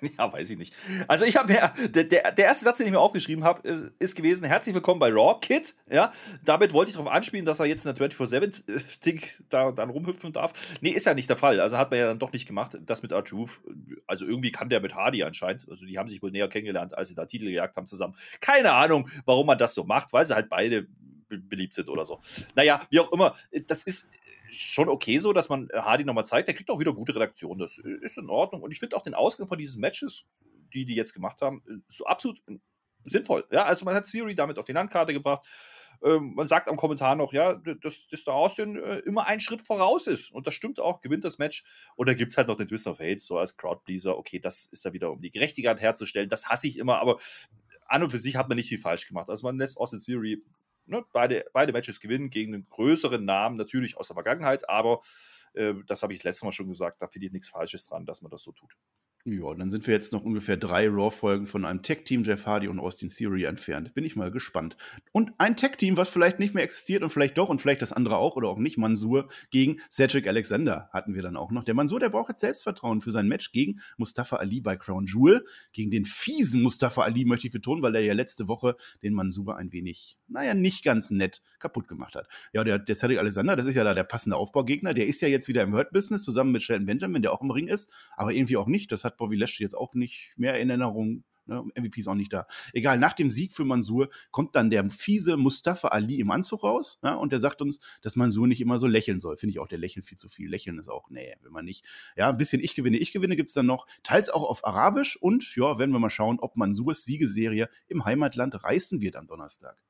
S1: Ja, weiß ich nicht. Also ich habe mir, der, der, der, erste Satz, den ich mir aufgeschrieben habe, ist, ist, gewesen, herzlich willkommen bei Raw, Kid. Ja, damit wollte ich darauf anspielen, dass er jetzt in der 24-7-Ding da dann rumhüpfen darf. Nee, ist ja nicht der Fall. Also hat man ja dann doch nicht gemacht, das mit R-Truth. Also irgendwie kann der mit Hardy anscheinend. Also die haben sich wohl näher kennengelernt, als sie da Titel gejagt haben zusammen. Keine Ahnung, warum man das so macht, weil sie halt beide beliebt sind oder so. Naja, wie auch immer, das ist schon okay so, dass man Hardy nochmal zeigt. Der kriegt auch wieder gute Redaktion. Das ist in Ordnung. Und ich finde auch den Ausgang von diesen Matches, die die jetzt gemacht haben, so absolut sinnvoll. Ja, also man hat Theory damit auf die Landkarte gebracht. Ähm, man sagt am Kommentar noch, ja, dass, dass der Austin äh, immer einen Schritt voraus ist. Und das stimmt auch, gewinnt das Match. Und da gibt es halt noch den Twist of Hate, so als Crowdpleaser. Okay, das ist da wieder, um die Gerechtigkeit herzustellen. Das hasse ich immer, aber an und für sich hat man nicht viel falsch gemacht. Also man lässt Austin Theory ne, beide, beide Matches gewinnen gegen einen größeren Namen, natürlich aus der Vergangenheit, aber äh, das habe ich letztes Mal schon gesagt, da finde ich nichts Falsches dran, dass man das so tut.
S2: Ja, dann sind wir jetzt noch ungefähr drei Raw-Folgen von einem Tech-Team Jeff Hardy und Austin Theory entfernt. Bin ich mal gespannt. Und ein Tech-Team, was vielleicht nicht mehr existiert und vielleicht doch und vielleicht das andere auch oder auch nicht, Mansur gegen Cedric Alexander hatten wir dann auch noch. Der Mansur, der braucht jetzt Selbstvertrauen für sein Match gegen Mustafa Ali bei Crown Jewel. Gegen den fiesen Mustafa Ali möchte ich betonen, weil er ja letzte Woche den Mansur ein wenig, naja, nicht ganz nett kaputt gemacht hat. Ja, der, der Cedric Alexander, das ist ja da der passende Aufbaugegner. Der ist ja jetzt wieder im Hurt-Business zusammen mit Shelton Benjamin, der auch im Ring ist, aber irgendwie auch nicht. Das hat Bobby Lashley jetzt auch nicht mehr in Erinnerung. Ne? MVP ist auch nicht da. Egal, nach dem Sieg für Mansur kommt dann der fiese Mustafa Ali im Anzug raus ja, und der sagt uns, dass Mansur nicht immer so lächeln soll. Finde ich auch, der lächelt viel zu viel. Lächeln ist auch, nee, wenn man nicht. Ja, ein bisschen Ich gewinne, ich gewinne gibt es dann noch. Teils auch auf Arabisch und ja, werden wir mal schauen, ob Mansurs Siegeserie im Heimatland reißen wird am Donnerstag.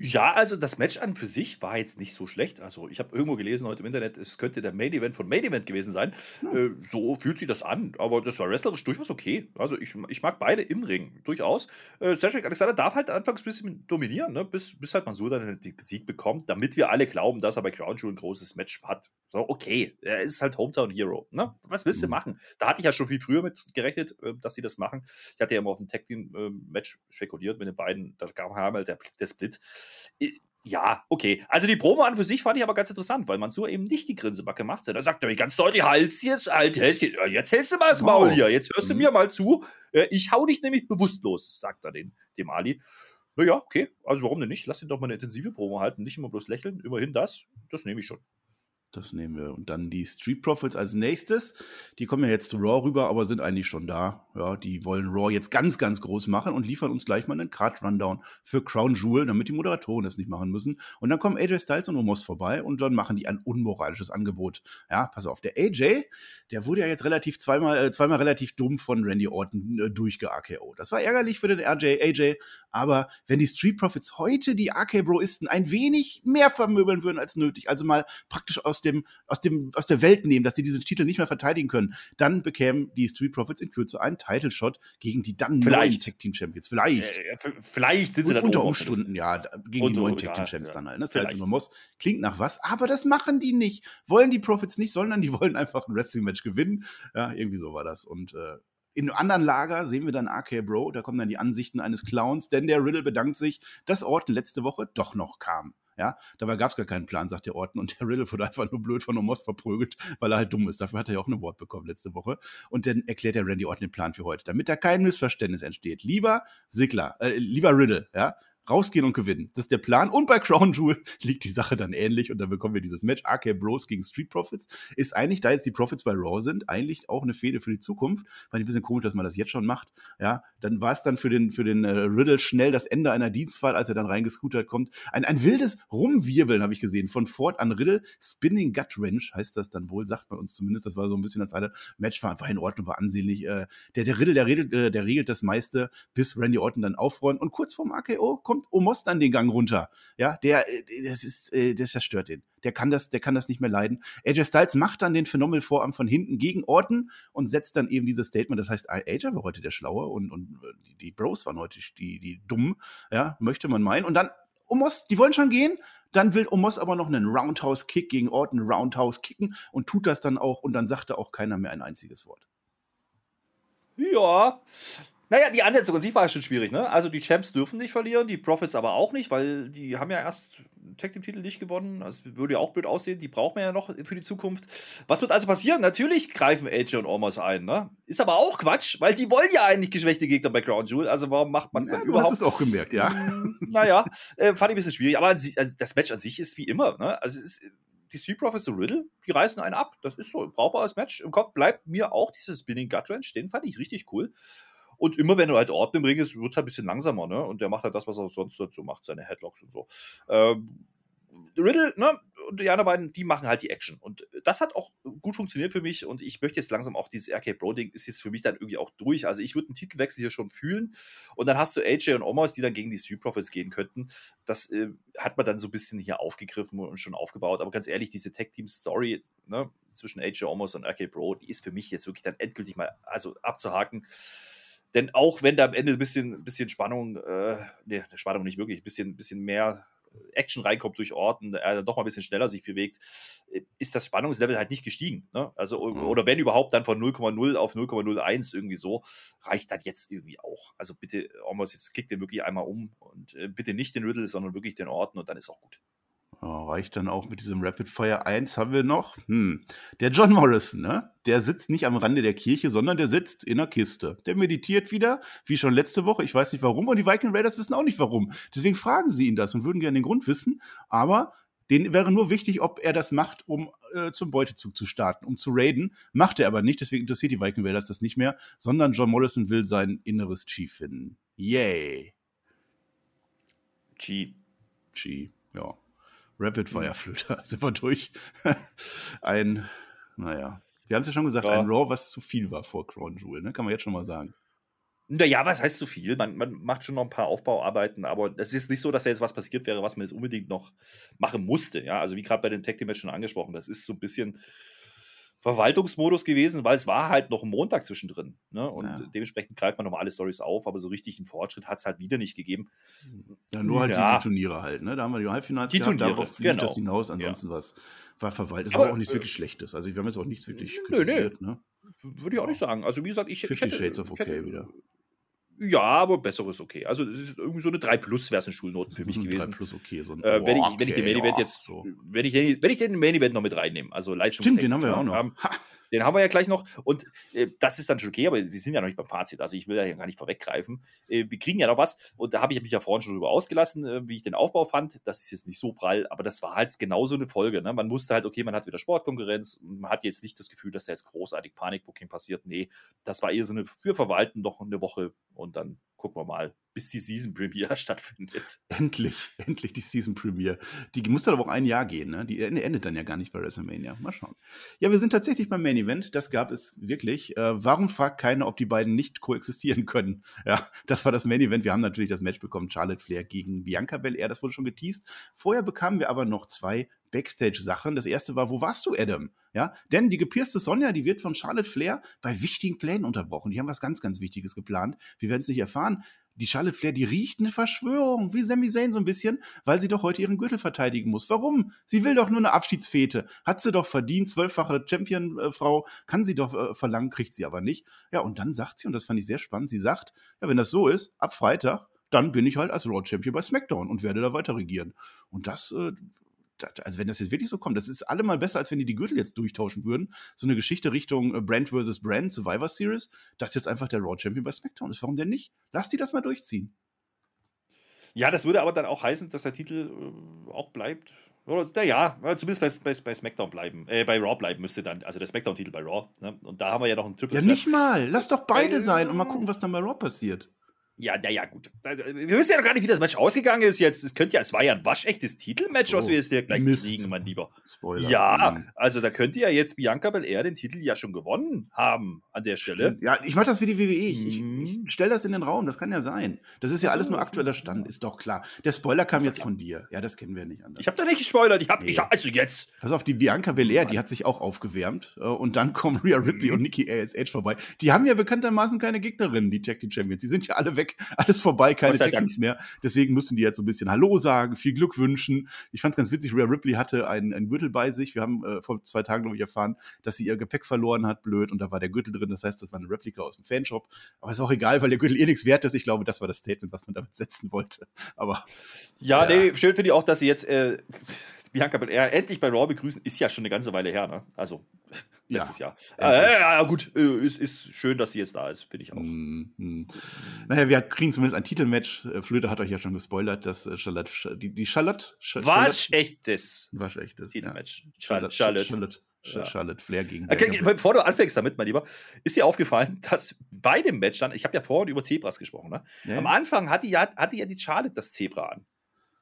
S1: Ja, also das Match an für sich war jetzt nicht so schlecht. Also ich habe irgendwo gelesen heute im Internet, es könnte der Main Event von Main Event gewesen sein. Hm. Äh, so fühlt sich das an, aber das war wrestlerisch durchaus okay. Also ich, ich mag beide im Ring, durchaus. Äh, Cedric Alexander darf halt anfangs ein bisschen dominieren, ne? bis, bis halt Mansur dann den Sieg bekommt, damit wir alle glauben, dass er bei Crown Jewel ein großes Match hat. So, okay, er ist halt Hometown Hero. Ne? Was willst du hm. machen? Da hatte ich ja schon viel früher mit gerechnet, äh, dass sie das machen. Ich hatte ja immer auf ein Tag Team äh, Match spekuliert mit den beiden, da kam halt der, der Split ja, okay. Also die Promo an für sich fand ich aber ganz interessant, weil Mansur eben nicht die Grinsebacke macht. Da sagt er ganz deutlich, halt jetzt, halt, jetzt, jetzt hältst du mal das Maul hier, jetzt hörst du mhm. mir mal zu. Äh, ich hau dich nämlich bewusstlos, sagt er den, dem Ali. Naja, okay, also warum denn nicht? Lass ihn doch mal eine intensive Promo halten, nicht immer bloß lächeln. Immerhin das, das nehme ich schon.
S2: Das nehmen wir. Und dann die Street Profits als nächstes. Die kommen ja jetzt zu Raw rüber, aber sind eigentlich schon da. Ja, die wollen Raw jetzt ganz, ganz groß machen und liefern uns gleich mal einen Card-Rundown für Crown Jewel, damit die Moderatoren das nicht machen müssen. Und dann kommen AJ Styles und Omos vorbei und dann machen die ein unmoralisches Angebot. Ja, pass auf, der AJ, der wurde ja jetzt relativ zweimal, äh, zweimal relativ dumm von Randy Orton äh, durchge-AKO. Das war ärgerlich für den RJ, AJ, aber wenn die Street Profits heute die AK-Broisten ein wenig mehr vermöbeln würden als nötig, also mal praktisch aus dem, aus dem, aus der Welt nehmen, dass sie diesen Titel nicht mehr verteidigen können, dann bekämen die Street Profits in Kürze einen Title Shot gegen die dann
S1: vielleicht.
S2: neuen Tag Team Champions. Vielleicht.
S1: Äh, vielleicht sind sie dann
S2: unter Umständen, ja, gegen und, die neuen Tag Team Champions ja, dann halt. Ne? Das heißt, muss, klingt nach was, aber das machen die nicht. Wollen die Profits nicht, sondern die wollen einfach ein Wrestling-Match gewinnen. Ja, irgendwie so war das. Und äh, in anderen Lager sehen wir dann RK Bro, da kommen dann die Ansichten eines Clowns, denn der Riddle bedankt sich, dass Orton letzte Woche doch noch kam. Ja, dabei gab gar keinen Plan, sagt der Orton. Und der Riddle wurde einfach nur blöd von Omos verprügelt, weil er halt dumm ist. Dafür hat er ja auch ein Award bekommen letzte Woche. Und dann erklärt der Randy Orton den Plan für heute, damit da kein Missverständnis entsteht. Lieber Sigler, äh, lieber Riddle, ja, rausgehen und gewinnen. Das ist der Plan. Und bei Crown Jewel liegt die Sache dann ähnlich und dann bekommen wir dieses Match. RK Bros gegen Street Profits ist eigentlich, da jetzt die Profits bei Raw sind, eigentlich auch eine Fehde für die Zukunft. Weil ich ein bisschen komisch, dass man das jetzt schon macht. Ja, dann war es dann für den, für den äh, Riddle schnell das Ende einer Dienstfahrt, als er dann reingescootert kommt. Ein, ein wildes Rumwirbeln habe ich gesehen. Von Ford an Riddle. Spinning Gut Wrench heißt das dann wohl, sagt man uns zumindest. Das war so ein bisschen das eine Match, war, war in Ordnung, war ansehnlich. Äh, der, der Riddle, der regelt, äh, der regelt das meiste, bis Randy Orton dann aufräumt. Und kurz vorm AKO kommt Omos dann den Gang runter. Ja, der, äh, das ist, äh, das zerstört den. Der kann das, der kann das nicht mehr leiden. AJ Styles macht dann den Phänomenalvorarm von hinten gegen Orton und setzt dann eben dieses Statement. Das heißt, AJ war heute der Schlaue und, und äh, die, Bros waren heute die, die Dummen. Ja, möchte man meinen. Und dann Omos, die wollen schon gehen. Dann will Omos aber noch einen Roundhouse-Kick gegen Orton Roundhouse kicken und tut das dann auch. Und dann sagte auch keiner mehr ein einziges Wort.
S1: Ja, naja, die Ansetzung an sich war schon schwierig, ne? Also die Champs dürfen nicht verlieren, die Profits aber auch nicht, weil die haben ja erst Tag Team Titel nicht gewonnen. Das würde ja auch blöd aussehen. Die brauchen wir ja noch für die Zukunft. Was wird also passieren? Natürlich greifen AJ und Omos ein. Ne? Ist aber auch Quatsch, weil die wollen ja eigentlich geschwächte Gegner bei Crown Jewel. Also warum macht man es
S2: Ja,
S1: dann
S2: du
S1: überhaupt?
S2: hast es auch gemerkt, ja.
S1: Mm, Naja, äh, fand ich ein bisschen schwierig. Aber also das Match an sich ist wie immer. Ne? Also es ist, die Street Profits und Riddle, die reißen einen ab. Das ist so ein brauchbares Match. Im Kopf bleibt mir auch dieses Spinning Gut Wrench. Den fand ich richtig cool. Und immer wenn du halt Ring ist, wird es halt ein bisschen langsamer, ne? Und der macht halt das, was er sonst dazu macht, seine Headlocks und so. Ähm, Riddle, ne, und die anderen beiden, die machen halt die Action. Und das hat auch gut funktioniert für mich. Und ich möchte jetzt langsam auch dieses RK Bro-Ding ist jetzt für mich dann irgendwie auch durch. Also ich würde einen Titelwechsel hier schon fühlen. Und dann hast du AJ und Omos, die dann gegen die Street Profits gehen könnten. Das äh, hat man dann so ein bisschen hier aufgegriffen und schon aufgebaut. Aber ganz ehrlich, diese Tag-Team-Story ne, zwischen AJ Omos und RK Bro, die ist für mich jetzt wirklich dann endgültig mal also abzuhaken. Denn auch wenn da am Ende ein bisschen, bisschen Spannung, äh, nee, Spannung nicht wirklich, ein bisschen, bisschen mehr Action reinkommt durch Orten, er dann doch mal ein bisschen schneller sich bewegt, äh, ist das Spannungslevel halt nicht gestiegen. Ne? Also,
S2: Mhm.
S1: oder wenn überhaupt, dann von 0,0 auf 0,01 irgendwie so, reicht das jetzt irgendwie auch. Also bitte, Omos, jetzt kickt den wirklich einmal um und äh, bitte nicht den Riddle, sondern wirklich den Orten und dann ist auch gut.
S2: Ja, reicht dann auch mit diesem Rapid Fire 1 haben wir noch. Hm. Der John Morrison, ne? Der sitzt nicht am Rande der Kirche, sondern der sitzt in der Kiste. Der meditiert wieder, wie schon letzte Woche. Ich weiß nicht warum und die Viking Raiders wissen auch nicht warum. Deswegen fragen sie ihn das und würden gerne den Grund wissen. Aber denen wäre nur wichtig, ob er das macht, um äh, zum Beutezug zu starten, um zu raiden. Macht er aber nicht, deswegen interessiert die Viking Raiders das nicht mehr, sondern John Morrison will sein inneres Chi finden. Yay.
S1: G.
S2: Chi, ja. Rapid Fire Flöter, sind wir durch. ein, naja, wir haben es ja schon gesagt,
S1: Ja.
S2: ein Raw, was zu viel war vor Crown Jewel, ne? kann man jetzt schon mal sagen.
S1: Naja, was heißt zu viel? Man, man macht schon noch ein paar Aufbauarbeiten, aber es ist nicht so, dass da jetzt was passiert wäre, was man jetzt unbedingt noch machen musste. Ja, also wie gerade bei den Tag Team schon angesprochen, das ist so ein bisschen Verwaltungsmodus gewesen, weil es war halt noch ein Montag zwischendrin. Ne? Und
S2: Ja.
S1: dementsprechend greift man nochmal alle Stories auf, aber so richtig einen Fortschritt hat es halt wieder nicht gegeben.
S2: Ja, nur halt
S1: Ja.
S2: die, Turniere halt, ne? Da haben wir die Halbfinals
S1: Die Turniere,
S2: darauf lief
S1: genau.
S2: das hinaus, ansonsten was war verwaltet. Es
S1: Aber,
S2: war auch nichts
S1: äh,
S2: wirklich Schlechtes. Also wir haben jetzt auch nichts wirklich
S1: Nö, nö.
S2: kritisiert, ne?
S1: Würde ich auch nicht sagen. Also wie gesagt, ich, ich
S2: Fifty
S1: hätte,
S2: Shades of
S1: ich hätte,
S2: okay wieder.
S1: Ja, aber besseres okay. Also es ist irgendwie so eine 3 Plus wäre es eine Schulnote für mich
S2: ist ein 3
S1: gewesen.
S2: plus okay. So ein,
S1: Äh, wenn, ich, wenn ich den
S2: okay,
S1: Main Event
S2: ja,
S1: jetzt,
S2: So.
S1: wenn, ich den, wenn ich den Main Event noch mit reinnehme, also
S2: Stimmt, den haben wir ja auch
S1: leistungstechnisch,
S2: noch.
S1: ne,
S2: Ha.
S1: Den haben wir ja gleich noch. Und äh, das ist dann schon okay, aber wir sind ja noch nicht beim Fazit. Also ich will da ja gar nicht vorweggreifen. Äh, wir kriegen ja noch was. Und da habe ich mich ja vorhin schon drüber ausgelassen, äh, wie ich den Aufbau fand. Das ist jetzt nicht so prall, aber das war halt genauso eine Folge. Ne? Man wusste halt, okay, man hat wieder Sportkonkurrenz. Man hat jetzt nicht das Gefühl, dass da jetzt großartig Panikbooking passiert. Nee, das war eher so eine für Verwalten noch eine Woche und dann gucken wir mal, bis die Season Premiere stattfindet.
S2: Endlich, endlich die Season Premiere. Die muss dann aber auch ein Jahr gehen, ne? Die ende- endet dann ja gar nicht bei WrestleMania. Mal schauen. Ja, wir sind tatsächlich beim Main Event. Das gab es wirklich. Äh, warum fragt keiner, ob die beiden nicht koexistieren können? Ja, das war das Main Event. Wir haben natürlich das Match bekommen: Charlotte Flair gegen Bianca Belair. Das wurde schon geteased. Vorher bekamen wir aber noch zwei Backstage-Sachen. Das erste war, wo warst du, Adam? Ja, denn die gepierste Sonja, die wird von Charlotte Flair bei wichtigen Plänen unterbrochen. Die haben was ganz, ganz Wichtiges geplant. Wir werden es nicht erfahren. Die Charlotte Flair, die riecht eine Verschwörung, wie Sami Zayn so ein bisschen, weil sie doch heute ihren Gürtel verteidigen muss. Warum? Sie will doch nur eine Abschiedsfete. Hat sie doch verdient, zwölffache Champion-Frau, kann sie doch äh, verlangen, kriegt sie aber nicht. Ja, und dann sagt sie, und das fand ich sehr spannend, sie sagt, ja, wenn das so ist, ab Freitag, dann bin ich halt als Raw Champion bei SmackDown und werde da weiter regieren. Und das, äh, das, also wenn das jetzt wirklich so kommt, das ist allemal besser, als wenn die die Gürtel jetzt durchtauschen würden. So eine Geschichte Richtung äh, Brand vs. Brand, Survivor Series, dass jetzt einfach der Raw Champion bei SmackDown ist. Warum denn nicht? Lass die das mal durchziehen.
S1: Ja, das würde aber dann auch heißen, dass der Titel äh, auch bleibt. Oder, naja, zumindest bei, bei, bei SmackDown bleiben. Äh, bei Raw bleiben müsste dann. Also der SmackDown-Titel bei Raw. Ne? Und da haben wir ja noch einen Triple
S2: Ja,
S1: Threat.
S2: nicht mal. Lass doch beide
S1: Äh,
S2: sein und mal gucken, was dann bei Raw passiert.
S1: Ja, naja, gut. Wir wissen ja noch gar nicht, wie das Match ausgegangen ist jetzt. Es könnte ja, es war ja ein waschechtes Titelmatch,
S2: So,
S1: was wir jetzt hier gleich
S2: Mist.
S1: kriegen, mein Lieber.
S2: Spoiler.
S1: Ja,
S2: Mhm.
S1: also da könnte ja jetzt Bianca Belair den Titel ja schon gewonnen haben an der Stelle.
S2: Ja, ich mache das wie die WWE. Ich, ich,
S1: Mhm.
S2: ich stelle das in den Raum. Das kann ja sein. Das ist ja alles nur aktueller Stand. Ist doch klar. Der Spoiler kam jetzt
S1: klar.
S2: von dir. Ja, das kennen wir nicht anders.
S1: Ich habe doch nicht gespoilert. Ich habe,
S2: Nee.
S1: also jetzt.
S2: Pass auf, die Bianca Belair, die hat sich auch aufgewärmt. äh, Und dann kommen Rhea Ripley
S1: Mhm.
S2: und Nikki ASH vorbei. Die haben ja bekanntermaßen keine Gegnerinnen, die Tag Team Champions. Die sind ja alle weg weg, alles vorbei, keine Tackles mehr. Deswegen mussten die jetzt so ein bisschen Hallo sagen, viel Glück wünschen. Ich fand es ganz witzig, Rhea Ripley hatte einen, einen Gürtel bei sich. Wir haben äh, vor zwei Tagen, glaube ich, erfahren, dass sie ihr Gepäck verloren hat, blöd, und da war der Gürtel drin. Das heißt, das war eine Replika aus dem Fanshop. Aber ist auch egal, weil der Gürtel eh nichts wert ist. Ich glaube, das war das Statement, was man damit setzen wollte. Aber.
S1: Ja, ja. nee, schön finde ich auch, dass sie jetzt äh, Bianca Belair endlich bei Raw begrüßen, ist ja schon eine ganze Weile her, ne? Also letztes ja. Jahr. Äh, ja, gut, äh, ist, ist schön, dass sie jetzt da ist, finde ich auch. Mm,
S2: mm. Naja, wir kriegen zumindest ein Titelmatch. Äh, Flöte hat euch ja schon gespoilert, dass äh, Charlotte, die, die Charlotte.
S1: Sch Waschechtes.
S2: Waschechtes.
S1: Titelmatch.
S2: Ja. Charlotte. Charlotte. Charlotte. Ja. Charlotte Flair gegen.
S1: Okay, bevor du anfängst damit, mein Lieber, ist dir aufgefallen, dass bei dem Match dann, ich habe ja vorhin über Zebras gesprochen, ne? Ja. Am Anfang hatte ja, hatte ja die Charlotte das Zebra an.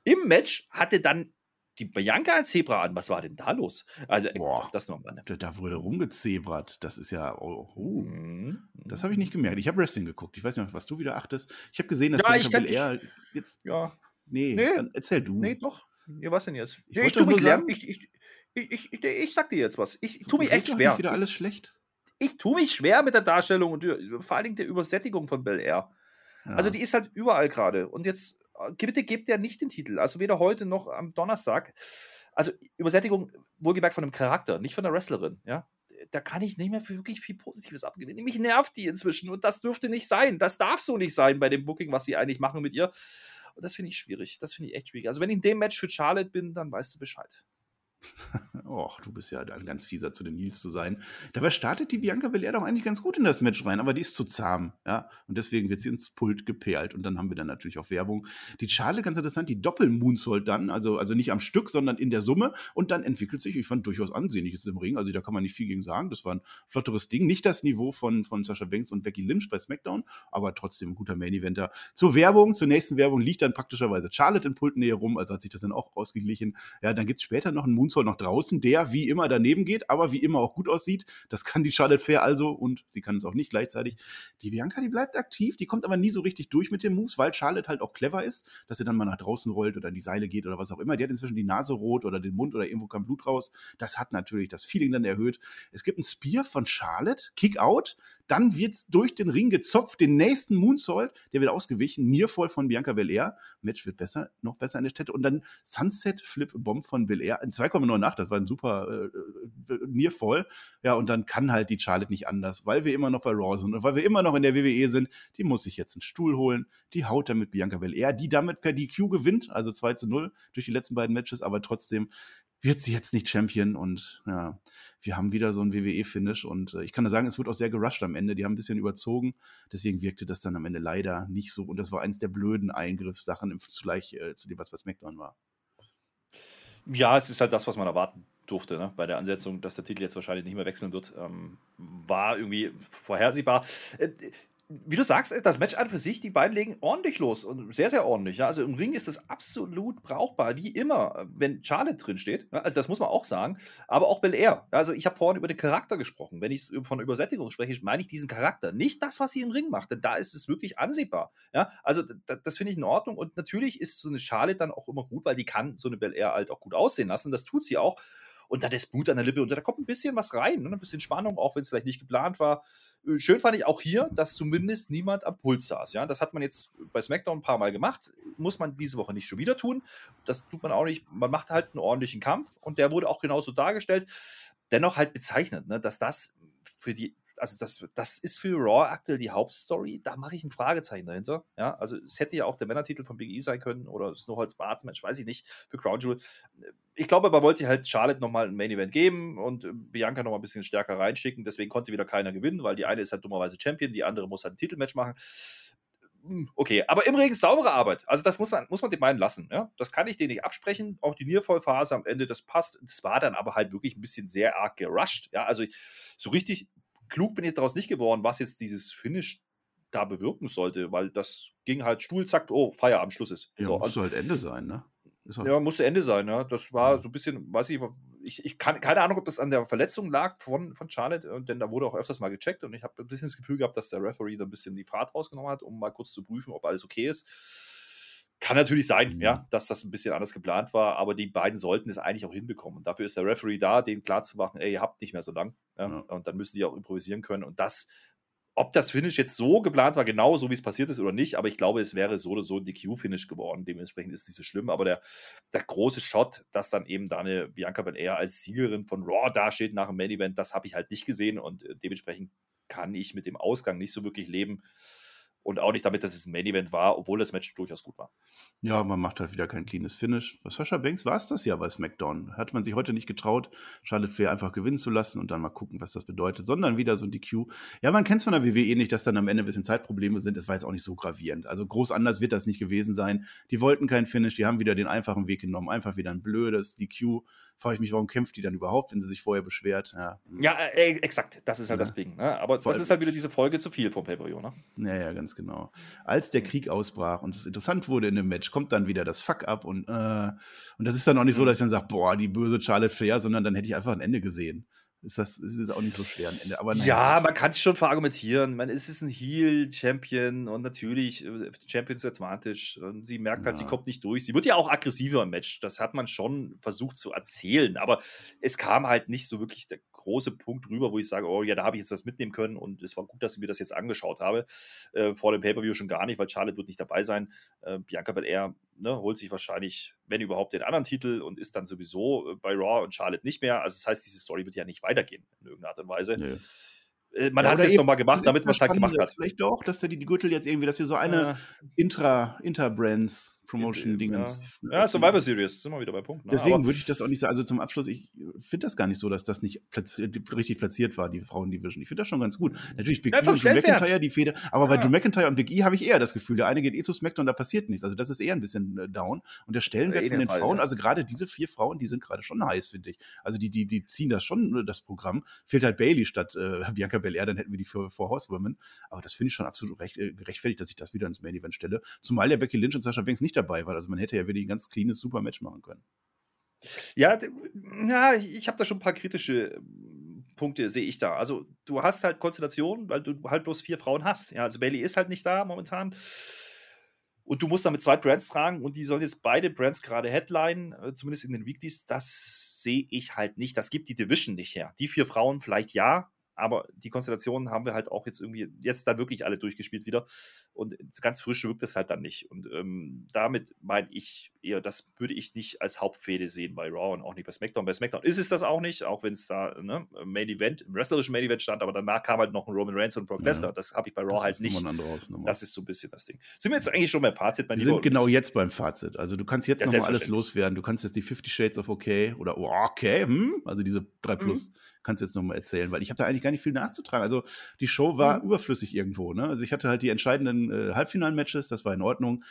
S1: Im Match hatte dann die Bianca als Zebra an. Was war denn da los? Also,
S2: Boah, das noch mal. Ne? Da, da, wurde rumgezebrat. Das ist ja. Oh, oh. Mhm. Das habe ich nicht gemerkt. Ich habe Wrestling geguckt. Ich weiß nicht, was du wieder achtest. Ich habe gesehen, dass
S1: ja, Bianca
S2: Belair jetzt.
S1: Ja.
S2: Nee, nee. erzähl du.
S1: Nee, doch. Ja, was denn jetzt? Ich, ich tue mich sagen, ich, ich, ich, ich, ich, sag dir jetzt was. Ich, ich tue mich echt schwer. Nicht
S2: wieder alles schlecht.
S1: Ich tue mich schwer mit der Darstellung und vor allen Dingen der Übersättigung von Bel Air. Ja. Also die ist halt überall gerade. Und jetzt bitte gebt der nicht den Titel. Also weder heute noch am Donnerstag. Also Übersättigung, wohlgemerkt von einem Charakter, nicht von der Wrestlerin, ja. Da kann ich nicht mehr wirklich viel Positives abgewinnen. Mich nervt die inzwischen und das dürfte nicht sein. Das darf so nicht sein bei dem Booking, was sie eigentlich machen mit ihr. Und das finde ich schwierig. Das finde ich echt schwierig. Also, wenn ich in dem Match für Charlotte bin, dann weißt du Bescheid.
S2: Och, du bist ja ein ganz fieser zu den Nils zu sein. Dabei startet die Bianca Belair doch eigentlich ganz gut in das Match rein, aber die ist zu zahm, ja. Und deswegen wird sie ins Pult geperlt und dann haben wir dann natürlich auch Werbung. Die Charlotte, ganz interessant, die Doppel-Moonsault dann, also, also nicht am Stück, sondern in der Summe und dann entwickelt sich, ich fand durchaus ansehnliches im Ring, also da kann man nicht viel gegen sagen. Das war ein flotteres Ding. Nicht das Niveau von, von Sascha Banks und Becky Lynch bei SmackDown, aber trotzdem ein guter Main-Eventer. Zur Werbung, zur nächsten Werbung liegt dann praktischerweise Charlotte in Pultnähe rum, also hat sich das dann auch ausgeglichen. Ja, dann gibt es später noch einen Moonsault noch draußen, der wie immer daneben geht, aber wie immer auch gut aussieht. Das kann die Charlotte Fair also und sie kann es auch nicht gleichzeitig. Die Bianca, die bleibt aktiv, die kommt aber nie so richtig durch mit den Moves, weil Charlotte halt auch clever ist, dass sie dann mal nach draußen rollt oder in die Seile geht oder was auch immer. Die hat inzwischen die Nase rot oder den Mund oder irgendwo kam Blut raus. Das hat natürlich das Feeling dann erhöht. Es gibt ein Spear von Charlotte, Kick out, dann wird durch den Ring gezopft, den nächsten Moonsault, der wird ausgewichen, Nearfall von Bianca Belair. Match wird besser, noch besser an der Stätte. Und dann Sunset Flip Bomb von Belair in 2,98. Das war ein super äh, äh, Nearfall. Ja, und dann kann halt die Charlotte nicht anders, weil wir immer noch bei Raw sind und weil wir immer noch in der WWE sind. Die muss sich jetzt einen Stuhl holen. Die haut damit Bianca Belair, die damit per DQ gewinnt, also 2 zu 0 durch die letzten beiden Matches, aber trotzdem wird sie jetzt nicht Champion und ja, wir haben wieder so ein WWE-Finish und äh, ich kann nur sagen, es wird auch sehr gerusht am Ende. Die haben ein bisschen überzogen, deswegen wirkte das dann am Ende leider nicht so und das war eins der blöden Eingriffssachen im Vergleich äh, zu dem, was bei SmackDown war.
S1: Ja, es ist halt das, was man erwarten durfte, ne? bei der Ansetzung, dass der Titel jetzt wahrscheinlich nicht mehr wechseln wird, ähm, war irgendwie vorhersehbar. Äh, wie du sagst, das Match an für sich, die beiden legen ordentlich los und sehr, sehr ordentlich. Ja? Also im Ring ist das absolut brauchbar, wie immer, wenn Charlotte drin steht. Ja? Also das muss man auch sagen. Aber auch Bel Air. Also ich habe vorhin über den Charakter gesprochen. Wenn ich von Übersättigung spreche, meine ich diesen Charakter. Nicht das, was sie im Ring macht, denn da ist es wirklich ansehbar. Ja? Also das finde ich in Ordnung. Und natürlich ist so eine Charlotte dann auch immer gut, weil die kann so eine Bel Air halt auch gut aussehen lassen. Das tut sie auch und dann ist Blut an der Lippe und da kommt ein bisschen was rein, ne? ein bisschen Spannung, auch wenn es vielleicht nicht geplant war. Äh, schön fand ich auch hier, dass zumindest niemand am Puls saß. Ja? Das hat man jetzt bei SmackDown ein paar Mal gemacht, muss man diese Woche nicht schon wieder tun. Das tut man auch nicht. Man macht halt einen ordentlichen Kampf und der wurde auch genauso dargestellt. Dennoch halt bezeichnet, ne? dass das für die also das, das ist für Raw aktuell die Hauptstory. Da mache ich ein Fragezeichen dahinter. Ja, also es hätte ja auch der Männertitel von Big E sein können oder Snowholz Barts Match, weiß ich nicht, für Crown Jewel. Ich glaube, man wollte halt Charlotte nochmal ein Main Event geben und äh, Bianca nochmal ein bisschen stärker reinschicken. Deswegen konnte wieder keiner gewinnen, weil die eine ist halt dummerweise Champion, die andere muss halt ein Titelmatch machen hm, okay, aber im Regen saubere Arbeit. Also das muss man, muss man den beiden lassen. Ja? Das kann ich denen nicht absprechen. Auch die Niervollphase am Ende, das passt. Das war dann aber halt wirklich ein bisschen sehr arg gerusht. Ja, also so richtig klug bin ich daraus nicht geworden, was jetzt dieses Finish da bewirken sollte, weil das ging halt Stuhl, zack, oh, Feierabend, Schluss ist.
S2: Ja,
S1: so,
S2: musste halt Ende sein, ne?
S1: Ja, musste Ende sein, ja. Das war ja. so ein bisschen, weiß ich, ich, ich kann, keine Ahnung, ob das an der Verletzung lag von, von Charlotte, denn da wurde auch öfters mal gecheckt und ich habe ein bisschen das Gefühl gehabt, dass der Referee da ein bisschen die Fahrt rausgenommen hat, um mal kurz zu prüfen, ob alles okay ist. Kann natürlich sein, mhm. ja, dass das ein bisschen anders geplant war, aber die beiden sollten es eigentlich auch hinbekommen. Und dafür ist der Referee da, denen klarzumachen, ey, ihr habt nicht mehr so lang. Ja, ja. Und dann müssen die auch improvisieren können. Und das ob das Finish jetzt so geplant war, genau so wie es passiert ist oder nicht, aber ich glaube, es wäre so oder so ein DQ-Finish geworden. Dementsprechend ist es nicht so schlimm. Aber der, der große Shot, dass dann eben da eine Bianca Belair als Siegerin von Raw dasteht nach dem Main Event, das habe ich halt nicht gesehen und äh, dementsprechend kann ich mit dem Ausgang nicht so wirklich leben und auch nicht damit, dass es ein Main Event war, obwohl das Match durchaus gut war.
S2: Ja, man macht halt wieder kein cleanes Finish. Bei Sascha Banks war es das ja bei SmackDown. Hat man sich heute nicht getraut, Charlotte Flair einfach gewinnen zu lassen und dann mal gucken, was das bedeutet, sondern wieder so ein DQ. Ja, man kennt es von der WWE nicht, dass dann am Ende ein bisschen Zeitprobleme sind. Es war jetzt auch nicht so gravierend. Also groß anders wird das nicht gewesen sein. Die wollten kein Finish, die haben wieder den einfachen Weg genommen. Einfach wieder ein blödes DQ. Frage ich mich, warum kämpft die dann überhaupt, wenn sie sich vorher beschwert?
S1: Ja, ja äh, exakt. Das ist halt ja. das Ding. Ne? Aber Vor das ist halt wieder diese Folge zu viel vom Pay-Per-View. Ne?
S2: Ja, ja, ganz genau. Als der Krieg ausbrach und es interessant wurde in dem Match, kommt dann wieder das Fuck-up und, äh, und das ist dann auch nicht so, mhm. dass ich dann sage, boah, die böse Charlotte Flair, sondern dann hätte ich einfach ein Ende gesehen ist das ist es auch nicht so schwer am Ende.
S1: Aber ja, man kann es schon verargumentieren. Man ist es ein Heel-Champion und natürlich äh, Champions Advantage. Und sie merkt ja. halt, sie kommt nicht durch. Sie wird ja auch aggressiver im Match. Das hat man schon versucht zu erzählen. Aber es kam halt nicht so wirklich der große Punkt rüber, wo ich sage, oh ja, da habe ich jetzt was mitnehmen können und es war gut, dass ich mir das jetzt angeschaut habe. Äh, vor dem Pay-Per-View schon gar nicht, weil Charlotte wird nicht dabei sein. Äh, Bianca Belair ne, holt sich wahrscheinlich, wenn überhaupt, den anderen Titel und ist dann sowieso äh, bei Raw und Charlotte nicht mehr. Also das heißt, diese Story wird ja nicht weitergehen in irgendeiner Art und Weise. Nee. Äh, man ja, hat es jetzt nochmal gemacht, damit man es halt gemacht hat.
S2: Vielleicht doch, dass der die, die Gürtel jetzt irgendwie, dass wir so eine äh, Intra, Intra-Brands Promotion-Dingens.
S1: Ja. ja, Survivor Series, sind wir wieder bei Punkt.
S2: Ne? Deswegen würde ich das auch nicht sagen. Also zum Abschluss, ich finde das gar nicht so, dass das nicht platziert, richtig platziert war, die Frauen-Division. Ich finde das schon ganz gut. Natürlich Big ja, E und Drew McIntyre, die Feder, aber ja. bei Drew McIntyre und Big E habe ich eher das Gefühl, der eine geht eh zu SmackDown, da passiert nichts. Also das ist eher ein bisschen äh, down. Und der Stellenwert ja, von den Fall, Frauen, also gerade diese vier Frauen, die sind gerade schon heiß, finde ich. Also die, die, die ziehen das schon, äh, das Programm. Fehlt halt Bailey statt äh, Bianca Belair, dann hätten wir die für, für Horsewomen. Aber das finde ich schon absolut recht, äh, gerechtfertigt, dass ich das wieder ins Main Event stelle. Zumal der Becky Lynch und Sascha Banks nicht dabei waren. Also man hätte ja wirklich ein ganz cleanes, super Match machen können.
S1: Ja, ja ich habe da schon ein paar kritische ähm, Punkte, sehe ich da. Also, du hast halt Konstellationen, weil du halt bloß vier Frauen hast. Ja, also Bailey ist halt nicht da momentan. Und du musst damit zwei Brands tragen und die sollen jetzt beide Brands gerade Headline, äh, zumindest in den Weeklies. Das sehe ich halt nicht. Das gibt die Division nicht her. Die vier Frauen vielleicht ja, aber die Konstellationen haben wir halt auch jetzt irgendwie jetzt da wirklich alle durchgespielt wieder. Und ganz frisch wirkt es halt dann nicht. Und ähm, damit meine ich eher, das würde ich nicht als Hauptfehde sehen bei Raw und auch nicht bei SmackDown. Bei SmackDown ist es das auch nicht, auch wenn es da ne, Main Event, im wrestlerischen Main Event stand, aber danach kam halt noch ein Roman Reigns und Brock Lesnar. Ja. Das habe ich bei Raw halt nicht. Das ist so ein bisschen das Ding. Sind wir jetzt eigentlich schon beim Fazit?
S2: Mein wir sind genau jetzt beim Fazit. Also du kannst jetzt ja, nochmal alles loswerden. Du kannst jetzt die 50 Shades of Okay oder oh, okay, hm? also diese 3 Plus. Mhm kannst du jetzt nochmal erzählen, weil ich habe da eigentlich gar nicht viel nachzutragen. Also die Show war mhm. überflüssig irgendwo. Ne? Also ich hatte halt die entscheidenden äh, Halbfinal-Matches, das war in Ordnung.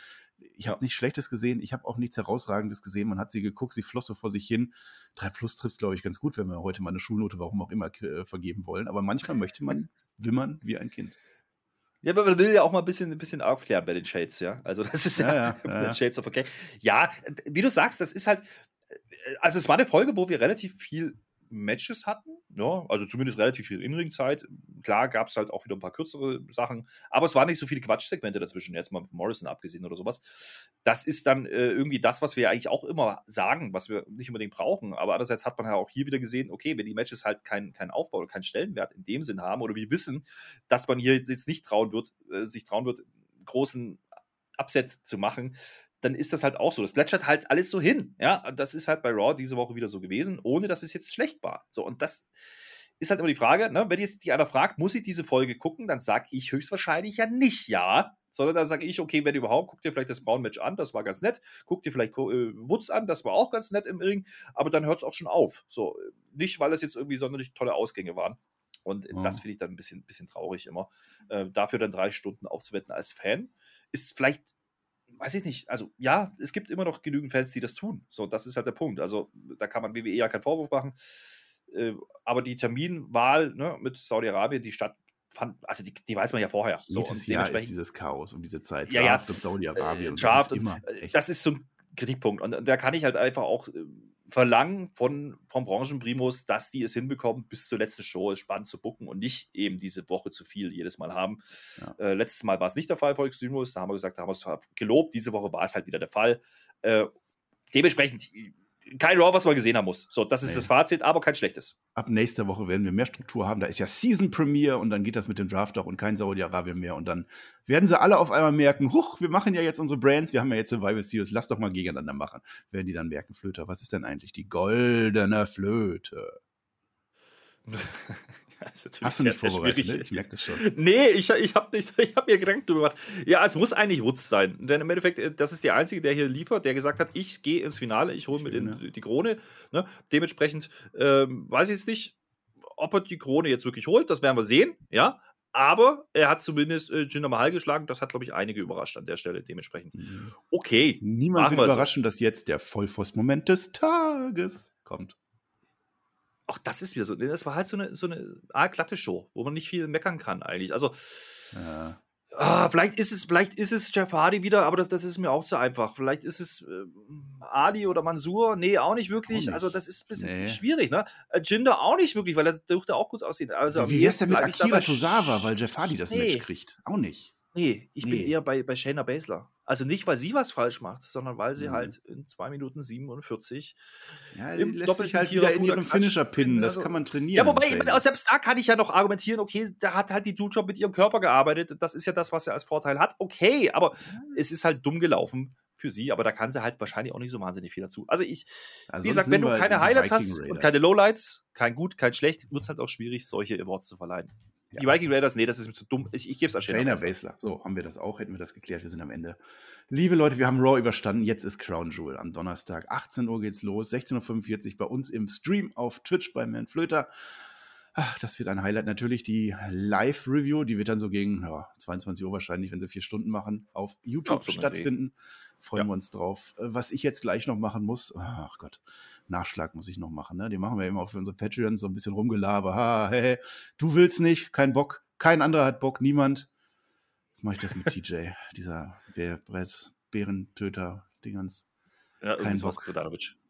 S2: Ich habe nichts Schlechtes gesehen, ich habe auch nichts Herausragendes gesehen. Man hat sie geguckt, sie floss so vor sich hin. Drei Plus trifft, glaube ich, ganz gut, wenn wir heute mal eine Schulnote, warum auch immer, äh, vergeben wollen. Aber manchmal möchte man wimmern wie ein Kind.
S1: Ja, aber man will ja auch mal ein bisschen, ein bisschen aufklären bei den Shades, ja. Also das ist ja, ja, ja, ja. Shades of okay. Ja, wie du sagst, das ist halt, äh, also es war eine Folge, wo wir relativ viel Matches hatten. Ja, also zumindest relativ viel Inring-Zeit. Klar gab es halt auch wieder ein paar kürzere Sachen, aber es waren nicht so viele Quatschsegmente dazwischen, jetzt mal von Morrison abgesehen oder sowas. Das ist dann äh, irgendwie das, was wir eigentlich auch immer sagen, was wir nicht unbedingt brauchen. Aber andererseits hat man ja auch hier wieder gesehen, okay, wenn die Matches halt keinen kein Aufbau oder keinen Stellenwert in dem Sinn haben oder wir wissen, dass man hier jetzt nicht trauen wird, äh, sich trauen wird, großen Absatz zu machen, dann ist das halt auch so. Das plätschert halt alles so hin. Ja, das ist halt bei Raw diese Woche wieder so gewesen, ohne dass es jetzt schlecht war. So, und das ist halt immer die Frage, ne? wenn jetzt die einer fragt, muss ich diese Folge gucken, dann sage ich höchstwahrscheinlich ja nicht ja, sondern da sage ich, okay, wenn überhaupt, guck dir vielleicht das Braun-Match an, das war ganz nett, guck dir vielleicht äh, Woods an, das war auch ganz nett im Ring, aber dann hört es auch schon auf. So, nicht, weil es jetzt irgendwie sonderlich tolle Ausgänge waren. Und oh. das finde ich dann ein bisschen, bisschen traurig immer. Äh, dafür dann drei Stunden aufzuwetten als Fan, ist vielleicht weiß ich nicht, also ja, es gibt immer noch genügend Fans, die das tun. So, das ist halt der Punkt. Also da kann man WWE ja keinen Vorwurf machen. Äh, aber die Terminwahl ne, mit Saudi-Arabien, die Stadt fand, also die, die, weiß man ja vorher.
S2: So, Jedes Jahr ist dieses Chaos um diese Zeit.
S1: Ja, ja. und Saudi-Arabien. Äh, Draft das, ist immer, und, das ist so ein Kritikpunkt. Und da kann ich halt einfach auch äh, verlangen von, vom Branchenprimus, dass die es hinbekommen, bis zur letzten Show spannend zu bucken und nicht eben diese Woche zu viel jedes Mal haben. Ja. Äh, letztes Mal war es nicht der Fall Extremus, da haben wir gesagt, da haben wir es gelobt. Diese Woche war es halt wieder der Fall. Äh, dementsprechend, kein Raw, was man gesehen haben muss. So, das ist nee. das Fazit, aber kein schlechtes.
S2: Ab nächster Woche werden wir mehr Struktur haben. Da ist ja Season Premiere und dann geht das mit dem Draft auch und kein Saudi-Arabien mehr. Und dann werden sie alle auf einmal merken, huch, wir machen ja jetzt unsere Brands, wir haben ja jetzt Survival Series, lass doch mal gegeneinander machen. Werden die dann merken, Flöter, was ist denn eigentlich die goldene Flöte?
S1: Das ist Hast du nicht sehr, vorbereitet, ne? Ich merke das schon. Nee, ich, ich habe hab mir Gedanken drüber gemacht. Ja, es muss eigentlich Wutz sein. Denn im Endeffekt, äh, das ist der Einzige, der hier liefert, der gesagt hat, ich gehe ins Finale, ich hole mir den, die Krone. Ne? Dementsprechend ähm, weiß ich jetzt nicht, ob er die Krone jetzt wirklich holt. Das werden wir sehen, ja. Aber er hat zumindest äh, Jinder Mahal geschlagen. Das hat, glaube ich, einige überrascht an der Stelle. Dementsprechend. Mhm. Okay.
S2: Niemand wird überraschen, so. dass jetzt der Vollforce-Moment des Tages kommt
S1: auch das ist wieder so. Das war halt so eine, so eine Art glatte Show, wo man nicht viel meckern kann eigentlich. Also, ja. ah, vielleicht ist es, vielleicht ist es Jeff Hardy wieder, aber das, das ist mir auch zu einfach. Vielleicht ist es äh, Ali oder Mansur. Nee, auch nicht wirklich. Auch nicht. Also, das ist ein bisschen nee. schwierig, ne? Äh, Jinder auch nicht wirklich, weil er dürfte auch gut aussehen. Also,
S2: Wie wär's denn mit Akira Tozawa, weil Jeff Hardy das nee. Match kriegt? Auch nicht.
S1: Nee, ich nee. bin eher bei, bei Shayna Baszler. Also nicht, weil sie was falsch macht, sondern weil sie mhm. halt in 2 Minuten 47
S2: ja, im lässt sich halt wieder in ihrem Finisher pinnen. Das also, kann man trainieren.
S1: Ja, wobei, selbst da kann ich ja noch argumentieren, okay, da hat halt die Dude mit ihrem Körper gearbeitet. Das ist ja das, was er als Vorteil hat. Okay, aber es ist halt dumm gelaufen für sie, aber da kann sie halt wahrscheinlich auch nicht so wahnsinnig viel dazu. Also ich, also wie gesagt, wenn du keine Highlights hast und keine Lowlights, kein gut, kein schlecht, wird es halt auch schwierig, solche Awards zu verleihen. Ja. Die Viking Raiders, nee, das ist mir zu dumm. Ich, ich gebe es an
S2: Trainer Basler. So, haben wir das auch, hätten wir das geklärt. Wir sind am Ende. Liebe Leute, wir haben Raw überstanden. Jetzt ist Crown Jewel am Donnerstag. 18 Uhr geht's los. 16.45 Uhr bei uns im Stream auf Twitch bei Man Flöter. Ach, das wird ein Highlight. Natürlich die Live-Review, die wird dann so gegen ja, 22 Uhr wahrscheinlich, wenn sie vier Stunden machen, auf YouTube ja, stattfinden. Freuen wir uns drauf. Äh, was ich jetzt gleich noch machen muss, ach Gott, Nachschlag muss ich noch machen. Ne? Die machen wir immer auf unsere Patreons so ein bisschen rumgelaber. Ha, hey, du willst nicht, kein Bock, kein anderer hat Bock, niemand. Jetzt mache ich das mit TJ, dieser Bär, Bärentöter, Dingens.
S1: Ja, kein Bock.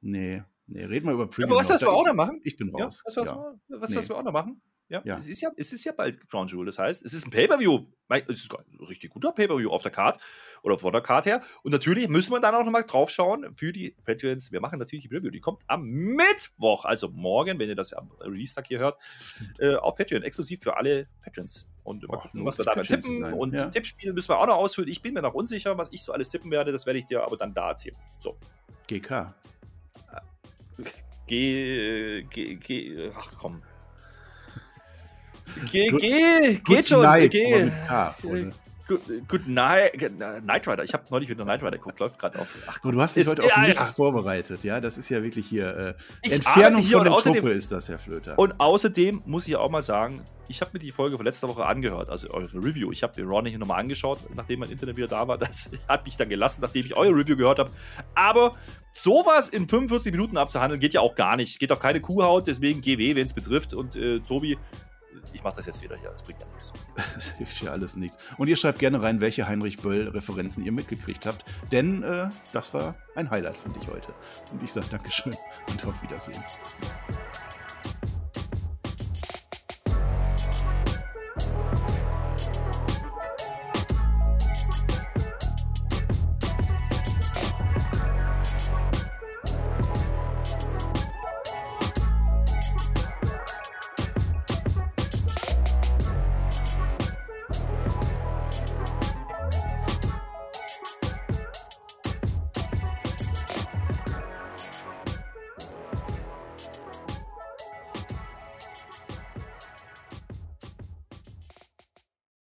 S2: Nee, nee, red mal über
S1: Premium. Ja, aber was, was wir auch noch machen?
S2: Ich bin raus.
S1: Ja, was, was, ja. was, was nee. wir auch noch machen? Ja, ja. Es, ist ja, es ist ja bald Crown Jewel. Das heißt, es ist ein Pay-Per-View. Es ist ein richtig guter Pay-Per-View auf der Card oder vor der Card her. Und natürlich müssen wir dann auch nochmal drauf schauen für die Patrons. Wir machen natürlich die Preview. Die kommt am Mittwoch, also morgen, wenn ihr das am Release-Tag hier hört, äh, auf Patreon. Exklusiv für alle Patrons. Und mal gucken, was wir da tippen. Und ja. Tippspiele müssen wir auch noch ausfüllen. Ich bin mir noch unsicher, was ich so alles tippen werde. Das werde ich dir aber dann da erzählen. So.
S2: GK.
S1: G, G, G, ach komm. Geh, geh, geht schon. Night, geh. Good, good night, Night Rider. Ich habe neulich wieder Night Rider geguckt, läuft gerade auf.
S2: Ach, du hast dich heute auf ja, nichts ja. vorbereitet, ja? Das ist ja wirklich hier äh, Entfernung hier von der Truppe ist das, Herr Flöter.
S1: Und außerdem muss ich auch mal sagen, ich habe mir die Folge von letzter Woche angehört, also eure Review. Ich habe den Ronnie hier nochmal angeschaut, nachdem mein Internet wieder da war. Das hat mich dann gelassen, nachdem ich eure Review gehört habe. Aber sowas in 45 Minuten abzuhandeln, geht ja auch gar nicht. Geht auf keine Kuhhaut, deswegen GW, wenn es betrifft. Und äh, Tobi, ich mache das jetzt wieder hier, das bringt ja nichts.
S2: Das hilft ja alles nichts. Und ihr schreibt gerne rein, welche Heinrich Böll-Referenzen ihr mitgekriegt habt, denn äh, das war ein Highlight, fand ich heute. Und ich sage Dankeschön und auf Wiedersehen.